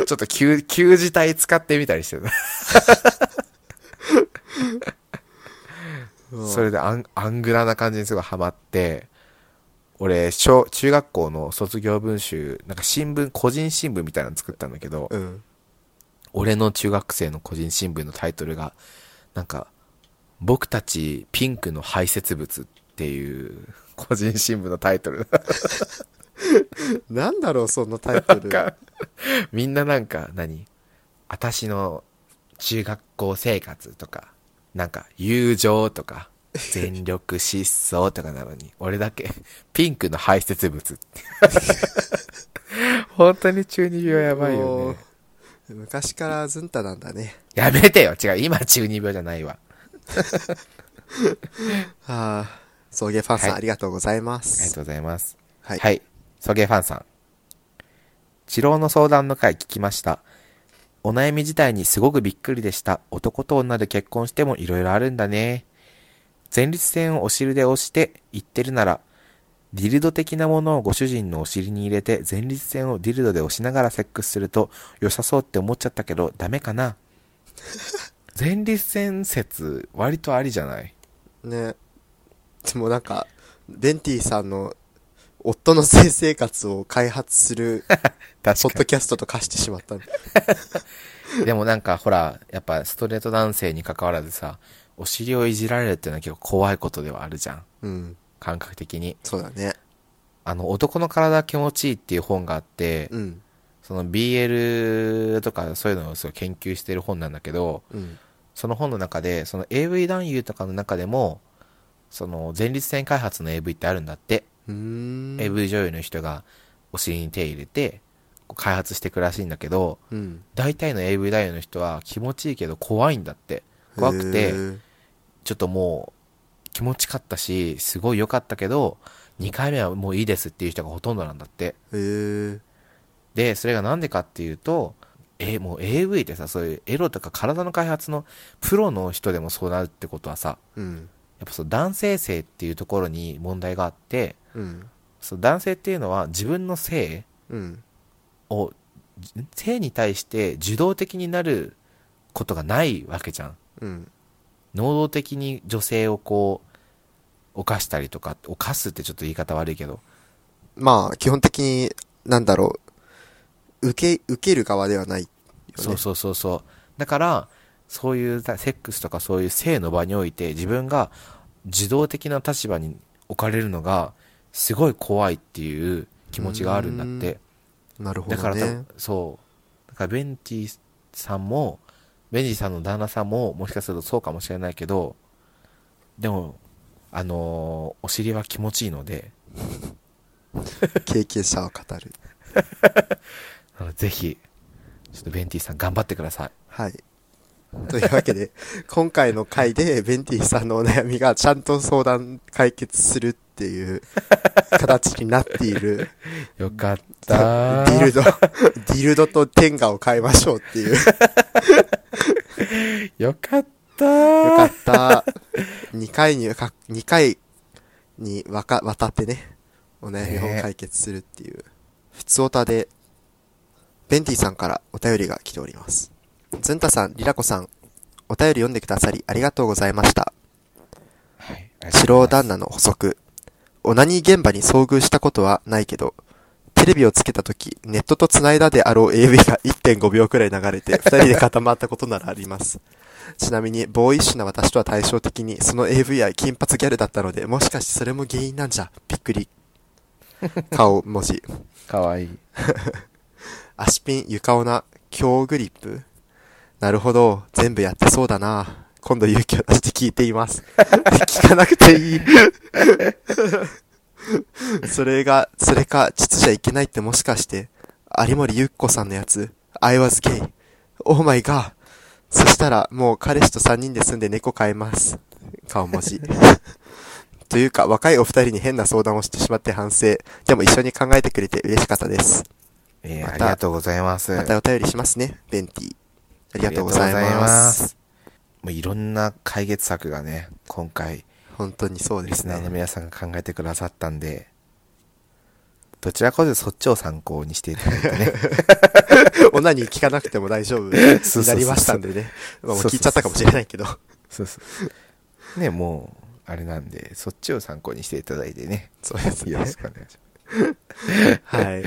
ちょっと旧、旧字体使ってみたりしてる。それでアンアングラな感じにすごいハマって、俺、小、中学校の卒業文集、なんか新聞、個人新聞みたいなの作ったんだけど、うん。俺の中学生の個人新聞のタイトルが、なんか、僕たちピンクの排泄物っていう個人新聞のタイトル。なんだろう、そのタイトル。みんななんか何、私の中学校生活とか、なんか友情とか、全力疾走とかなのに、俺だけピンクの排泄物って。本当に中二病やばいよもねう。昔からズンタなんだね。やめてよ違う、今中二病じゃないわ。は あ、送迎ファンさん、はいありがとうございまありがす。とうございます。はい。はい。ソゲーファンさん。治療の相談の回聞きました。お悩み自体にすごくびっくりでした。男と女で結婚しても色々あるんだね。前立腺をお尻で押して言ってるなら、ディルド的なものをご主人のお尻に入れて前立腺をディルドで押しながらセックスすると良さそうって思っちゃったけどダメかな？前立腺説割とありじゃない？ね。でもなんか、ベンティさんの夫の性生活を開発する ポ確ッドキャストと化してしまったんで。でもなんかほら、やっぱストレート男性に関わらずさ、お尻をいじられるっていうのは結構怖いことではあるじゃん。うん。感覚的に。そうだね。あの、男の体気持ちいいっていう本があって、うん。その BL とかそういうのをすごい研究してる本なんだけど、うん。その本の中で、その AV 男優とかの中でも、その前立腺開発の AV ってあるんだって。AV 女優の人がお尻に手入れて、開発していくらしいんだけど、うん。大体の AV 男優の人は気持ちいいけど怖いんだって。怖くへて、ーちょっともう気持ちかったし、すごい良かったけど、2回目はもういいですっていう人がほとんどなんだって。で、それがなんでかっていうと、え、もう AV ってさ、そういうエロとか体の開発のプロの人でもそうなるってことはさ、うん。やっぱそう男性性っていうところに問題があって、うん。そう男性っていうのは自分の性うん。性に対して受動的になることがないわけじゃん。うん。能動的に女性をこう、犯したりとか、犯すってちょっと言い方悪いけど、まあ、基本的に、なんだろう、受け、受ける側ではないよね。そうそうそうそう。だから、そういうさセックスとかそういう性の場において自分が受動的な立場に置かれるのがすごい怖いっていう気持ちがあるんだって。なるほどだから。そう。だからベンティさんも、ベンティさんの旦那さんももしかするとそうかもしれないけど、でも、あのーお尻は気持ちいいので、経験者は語る。ぜひ、ちょっとベンティさん頑張ってください。はい。というわけで、今回の回で、ベンティさんのお悩みがちゃんと相談解決するっていう形になっている、よかっデたィルド、ディルドとテンガを変えましょうっていう。よかったよかった。2回にか、2回にわか、渡ってね、お悩みを解決するっていう。普通オタで、ベンティさんからお便りが来ております。ズンタさん、リラコさん、お便り読んでくださりありがとうございました。はい。治療旦那の補足。オナニー現場に遭遇したことはないけど、テレビをつけた時、ネットと繋いだであろう AV が1.5秒くらい流れて、二人で固まったことならあります。ちなみに、ボーイッシュな私とは対照的に、その AV は金髪ギャルだったので、もしかしてそれも原因なんじゃ？びっくり。顔文字。かわいい。足ピン、床オナ、強グリップ。なるほど。全部やってそうだな。今度勇気を出して聞いています。聞かなくていい。それが、それか、実じゃいけないってもしかして、有森ゆっこさんのやつ、I was gay. Oh my god. そしたら、もう彼氏と3人で住んで猫飼えます。顔文字。というか、若いお二人に変な相談をしてしまって反省。でも一緒に考えてくれて嬉しかったです。えーありがとうございます。またお便りしますね、ベンティ。ありがとうございます。もういろんな解決策がね、今回、本当にそうですリスナーのね。皆さんが考えてくださったんで、どちらかというとそっちを参考にしていただいてね。女に聞かなくても大丈夫になりましたんでね。まあもう聞いちゃったかもしれないけど。そうそう。ね、もう、あれなんで、そっちを参考にしていただいてね。そうですねよろ。しくお願いします。はい。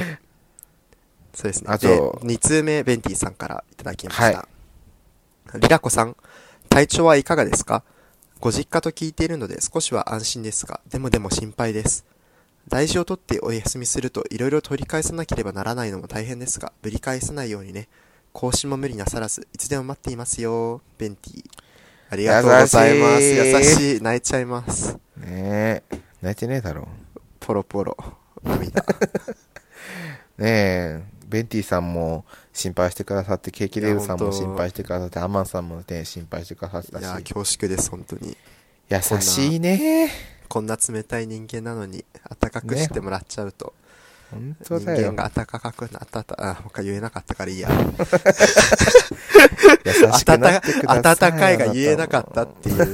そうですね。あとで、2通目、ベンティさんからいただきました。はリラコさん、体調はいかがですか？ご実家と聞いているので少しは安心ですが、でもでも心配です。大事を取ってお休みすると色々取り返さなければならないのも大変ですが、ぶり返さないようにね。更新も無理なさらず、いつでも待っていますよ。ベンティ。ありがとうございます。優しい優しい。泣いちゃいます。ねえ、泣いてねえだろ。ポロポロ。涙。ねえ、ベンティさんも心配してくださって、ケーキレールさんも心配してくださって、アマンさんもね、心配してくださってたしいや、、恐縮です、本当に。優しいね。こんな冷たい人間なのに、暖かくしてもらっちゃうと、本人当だよ間。が暖かくなった、あ、他言えなかったからいいや。優しくなってください。暖かいが言えなかったっていう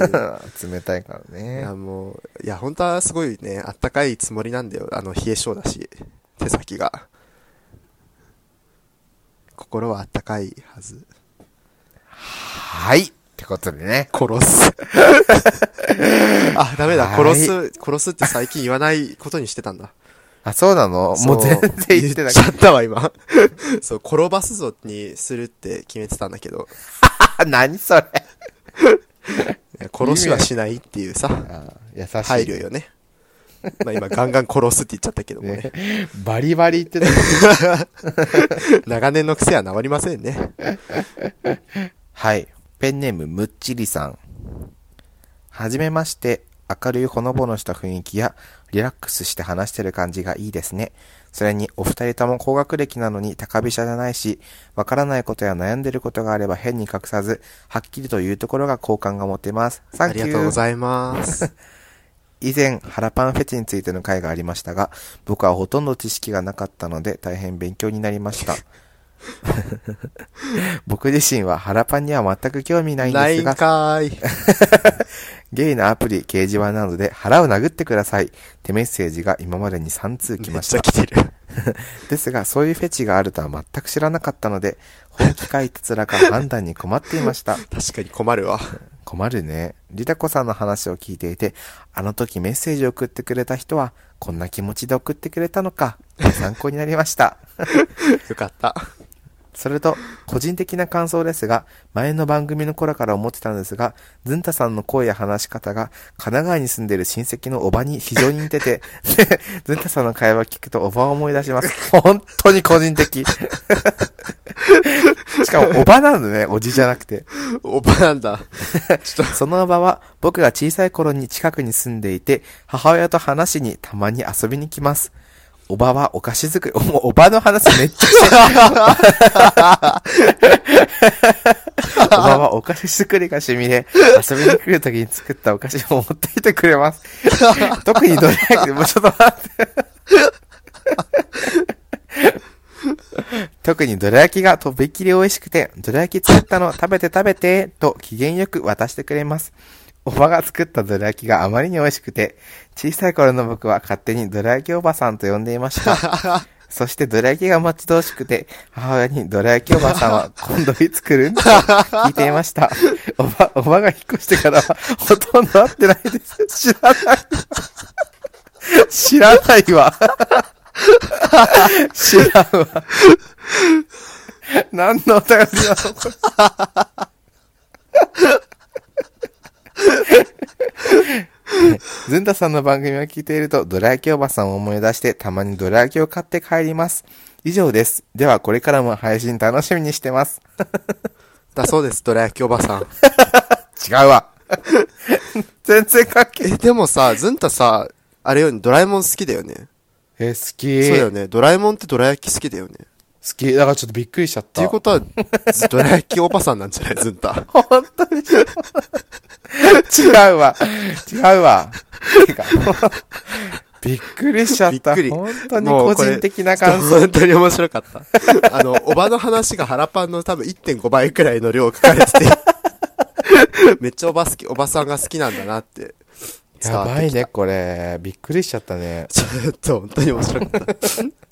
冷たいからいねや、。もう、いや、本当はすごいね、暖かいつもりなんだよ。あの、冷え性だし、手先が。心は暖かいはず。はい。ってことでね。殺す。あ、ダメだ。はい殺す、殺すって最近言わないことにしてたんだ。あ、そうなの？もう全然言ってなかっ言っちゃったわ、今。そう、転ばすぞにするって決めてたんだけど、た。何それ？殺しはしないっていうさ、あ優しい。配慮よね。まあ今、ガンガン殺すって言っちゃったけどもね。ね。バリバリ言ってた。長年の癖は治りませんね。はい。ペンネーム、むっちりさん。はじめまして、明るいほのぼのした雰囲気や、リラックスして話してる感じがいいですね。それに、お二人とも高学歴なのに高飛車じゃないし、わからないことや悩んでることがあれば変に隠さず、はっきりと言うところが好感が持てます。サあ。りがとうございます。以前、腹パンフェチについての回がありましたが、僕はほとんど知識がなかったので大変勉強になりました。僕自身は腹パンには全く興味ないんないんですが、かーい。ゲイのアプリ、掲示板などで腹を殴ってくださいってメッセージが今までに3通来めっました。ちゃ来てる。ですが、そういうフェチがあるとは全く知らなかったので、本気かいたつらか判断に困っていました。確かに困るわ。困るね。リタコさんの話を聞いていて、あの時メッセージを送ってくれた人は、こんな気持ちで送ってくれたのか、参考になりました。よかった。それと、個人的な感想ですが、前の番組の頃から思ってたんですが、ズンタさんの声や話し方が、神奈川に住んでる親戚のおばに非常に似てて、で ズンタさんの会話を聞くとおばを思い出します。本当に個人的。しかも、おばなんだね、おじじゃなくて。おばなんだ。ちょっそのおばは僕が小さい頃に近くに住んでいて、母親と話しにたまに遊びに来ます。おばはお菓子作り、もうおばの話めっちゃしてる。おばはお菓子作りが趣味で、遊びに来るときに作ったお菓子を持ってきてくれます。特にどれだけ、もうちょっと待って。特にどら焼きがとびっきり美味しくて、どら焼き作ったの食べて食べて、と機嫌よく渡してくれます。おばが作ったどら焼きがあまりに美味しくて、小さい頃の僕は勝手にどら焼きおばさんと呼んでいました。そしてどら焼きが待ち遠しくて、母親にどら焼きおばさんは今度いつ来るんと聞いていました。おば、おばが引っ越してからはほとんど会ってないです。知らない。知らないわ。知らんわ。何のお便りなのこれ。ズンタさんの番組を聞いていると、ドラ焼きおばさんを思い出して、たまにドラ焼きを買って帰ります。以上です。では、これからも配信楽しみにしてます。だそうです、どら焼きおばさん。違うわ。全然関係え、でもさ、ずんたさ、あれよね、ドラえもん好きだよね。え、好き。そうだよね。ドラえもんってドラ焼き好きだよね。っ好き。だからちょっとびっくりしちゃった。ていうことは、ずドラ焼きおばさんなんじゃない？ずんた。本当に違うわ。違うわ。てか、びっくりしちゃった。びっくり本当に個人的な感想。本当に面白かった。あの、おばの話が腹パンの多分1.5倍くらいの量書かれてて、めっちゃおば好き、おばさんが好きなんだなって伝や。ばいね、これ。びっくりしちゃったね。ちょっと本当に面白かった。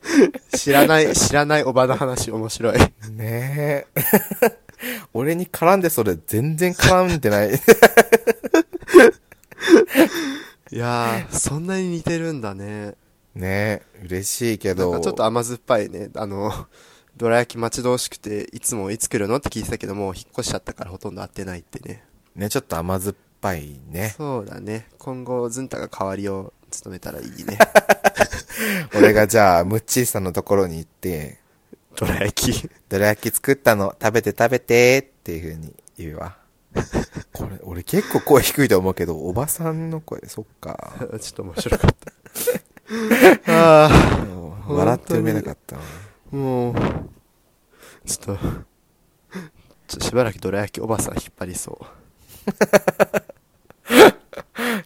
知らない、知らないおばの話面白い。ねえ。俺に絡んでそれ全然絡んでない。いやー、そんなに似てるんだね。ねえ、嬉しいけなんど。かちょっと甘酸っぱいね。あの、どら焼き待ち遠しくて、いつもいつ来るのって聞いてたけども、引っ越しちゃったからほとんど会ってないってね。ね、ちょっと甘酸っぱいね。そうだね。今後、ずんたが代わりを務めたらいいね。俺がじゃあ、ムッチーさんのところに行って、どら焼き。どら焼き作ったの、食べて食べてっていう風に言うわ。これ、俺結構声低いと思うけど、おばさんの声、そっか。ちょっと面白かった。ああ、笑って読めなかったな。もう、ちょっと、ちょっとしばらくどら焼きおばさん引っ張りそう。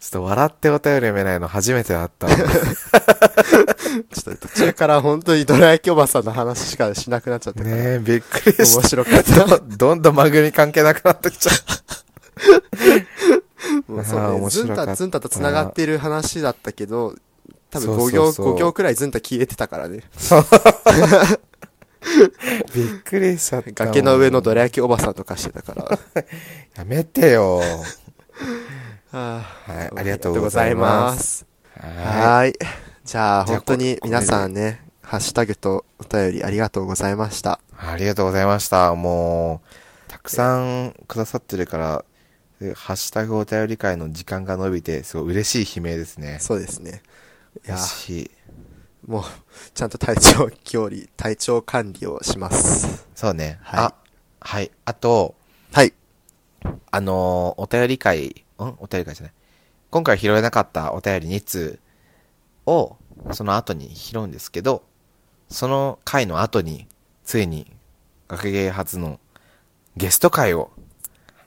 ちょっと笑ってお便り読めないの初めてだったわ。ちょっと途中から本当にどら焼きおばさんの話しかしなくなっちゃったから。ねえ、びっくりし面白かった。た。どんどん番組関係なくなってきちゃう。もうそうね、ずんた、ずんたと繋がってる話だったけど、多分そう5行、そうそう5行くらいずんた消えてたからね。びっくりしちゃった。崖の上のどら焼きおばさんとかしてたから。やめてよ。ははい、ありがとうございます。はい。じゃあ、本当にこ皆さんね、ハッシュタグとお便りありがとうございました。い。ありがとうございました。もう、たくさんくださってるから、でハッシュタグお便り会の時間が伸びて、すごい嬉しい悲鳴ですね。そうですね。いや嬉、しい。もう、ちゃんと体調距離、体調管理をします。そうね。はいあ、はい。あと、はい。あのーお便り会、ん？お便り会じゃない。今回拾えなかったお便り2通を、その後に拾うんですけど、その回の後に、ついに、学芸初のゲスト会を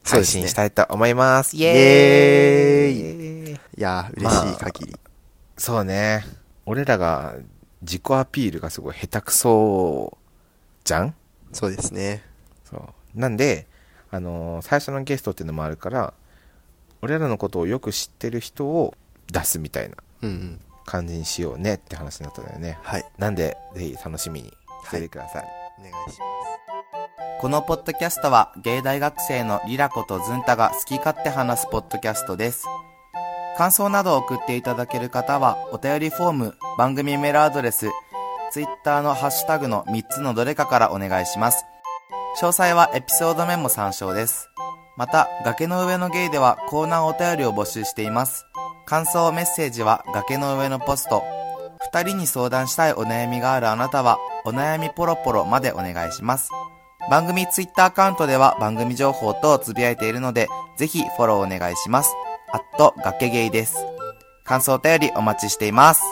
配信したいと思います。イエエーイいや、嬉しい限り。そうね。俺らが自己アピールがすごい下手くそじゃん？そうですね。そう。なんで、あのー最初のゲストっていうのもあるから、俺らのことをよく知ってる人を出すみたいな。感じにしようねって話になったんだよね。はい。なんで、ぜひ楽しみにしててください。お願いしこのポッドキャストは、芸大学生のリラコとズンタが好き勝手話すポッドキャストです。感想などを送っていただける方は、お便りフォーム、番組メールアドレス、ツイッターのハッシュタグの3つのどれかからお願いします。詳細はエピソードメモ参照です。また、崖の上のゲイではコーナーお便りを募集しています。感想メッセージは崖の上のポスト。二人に相談したいお悩みがあるあなたは、お悩みポロポロまでお願いします。番組ツイッターアカウントでは番組情報等をつぶやいているので、ぜひフォローお願いします。あっと、崖ゲイです。感想お便りお待ちしています。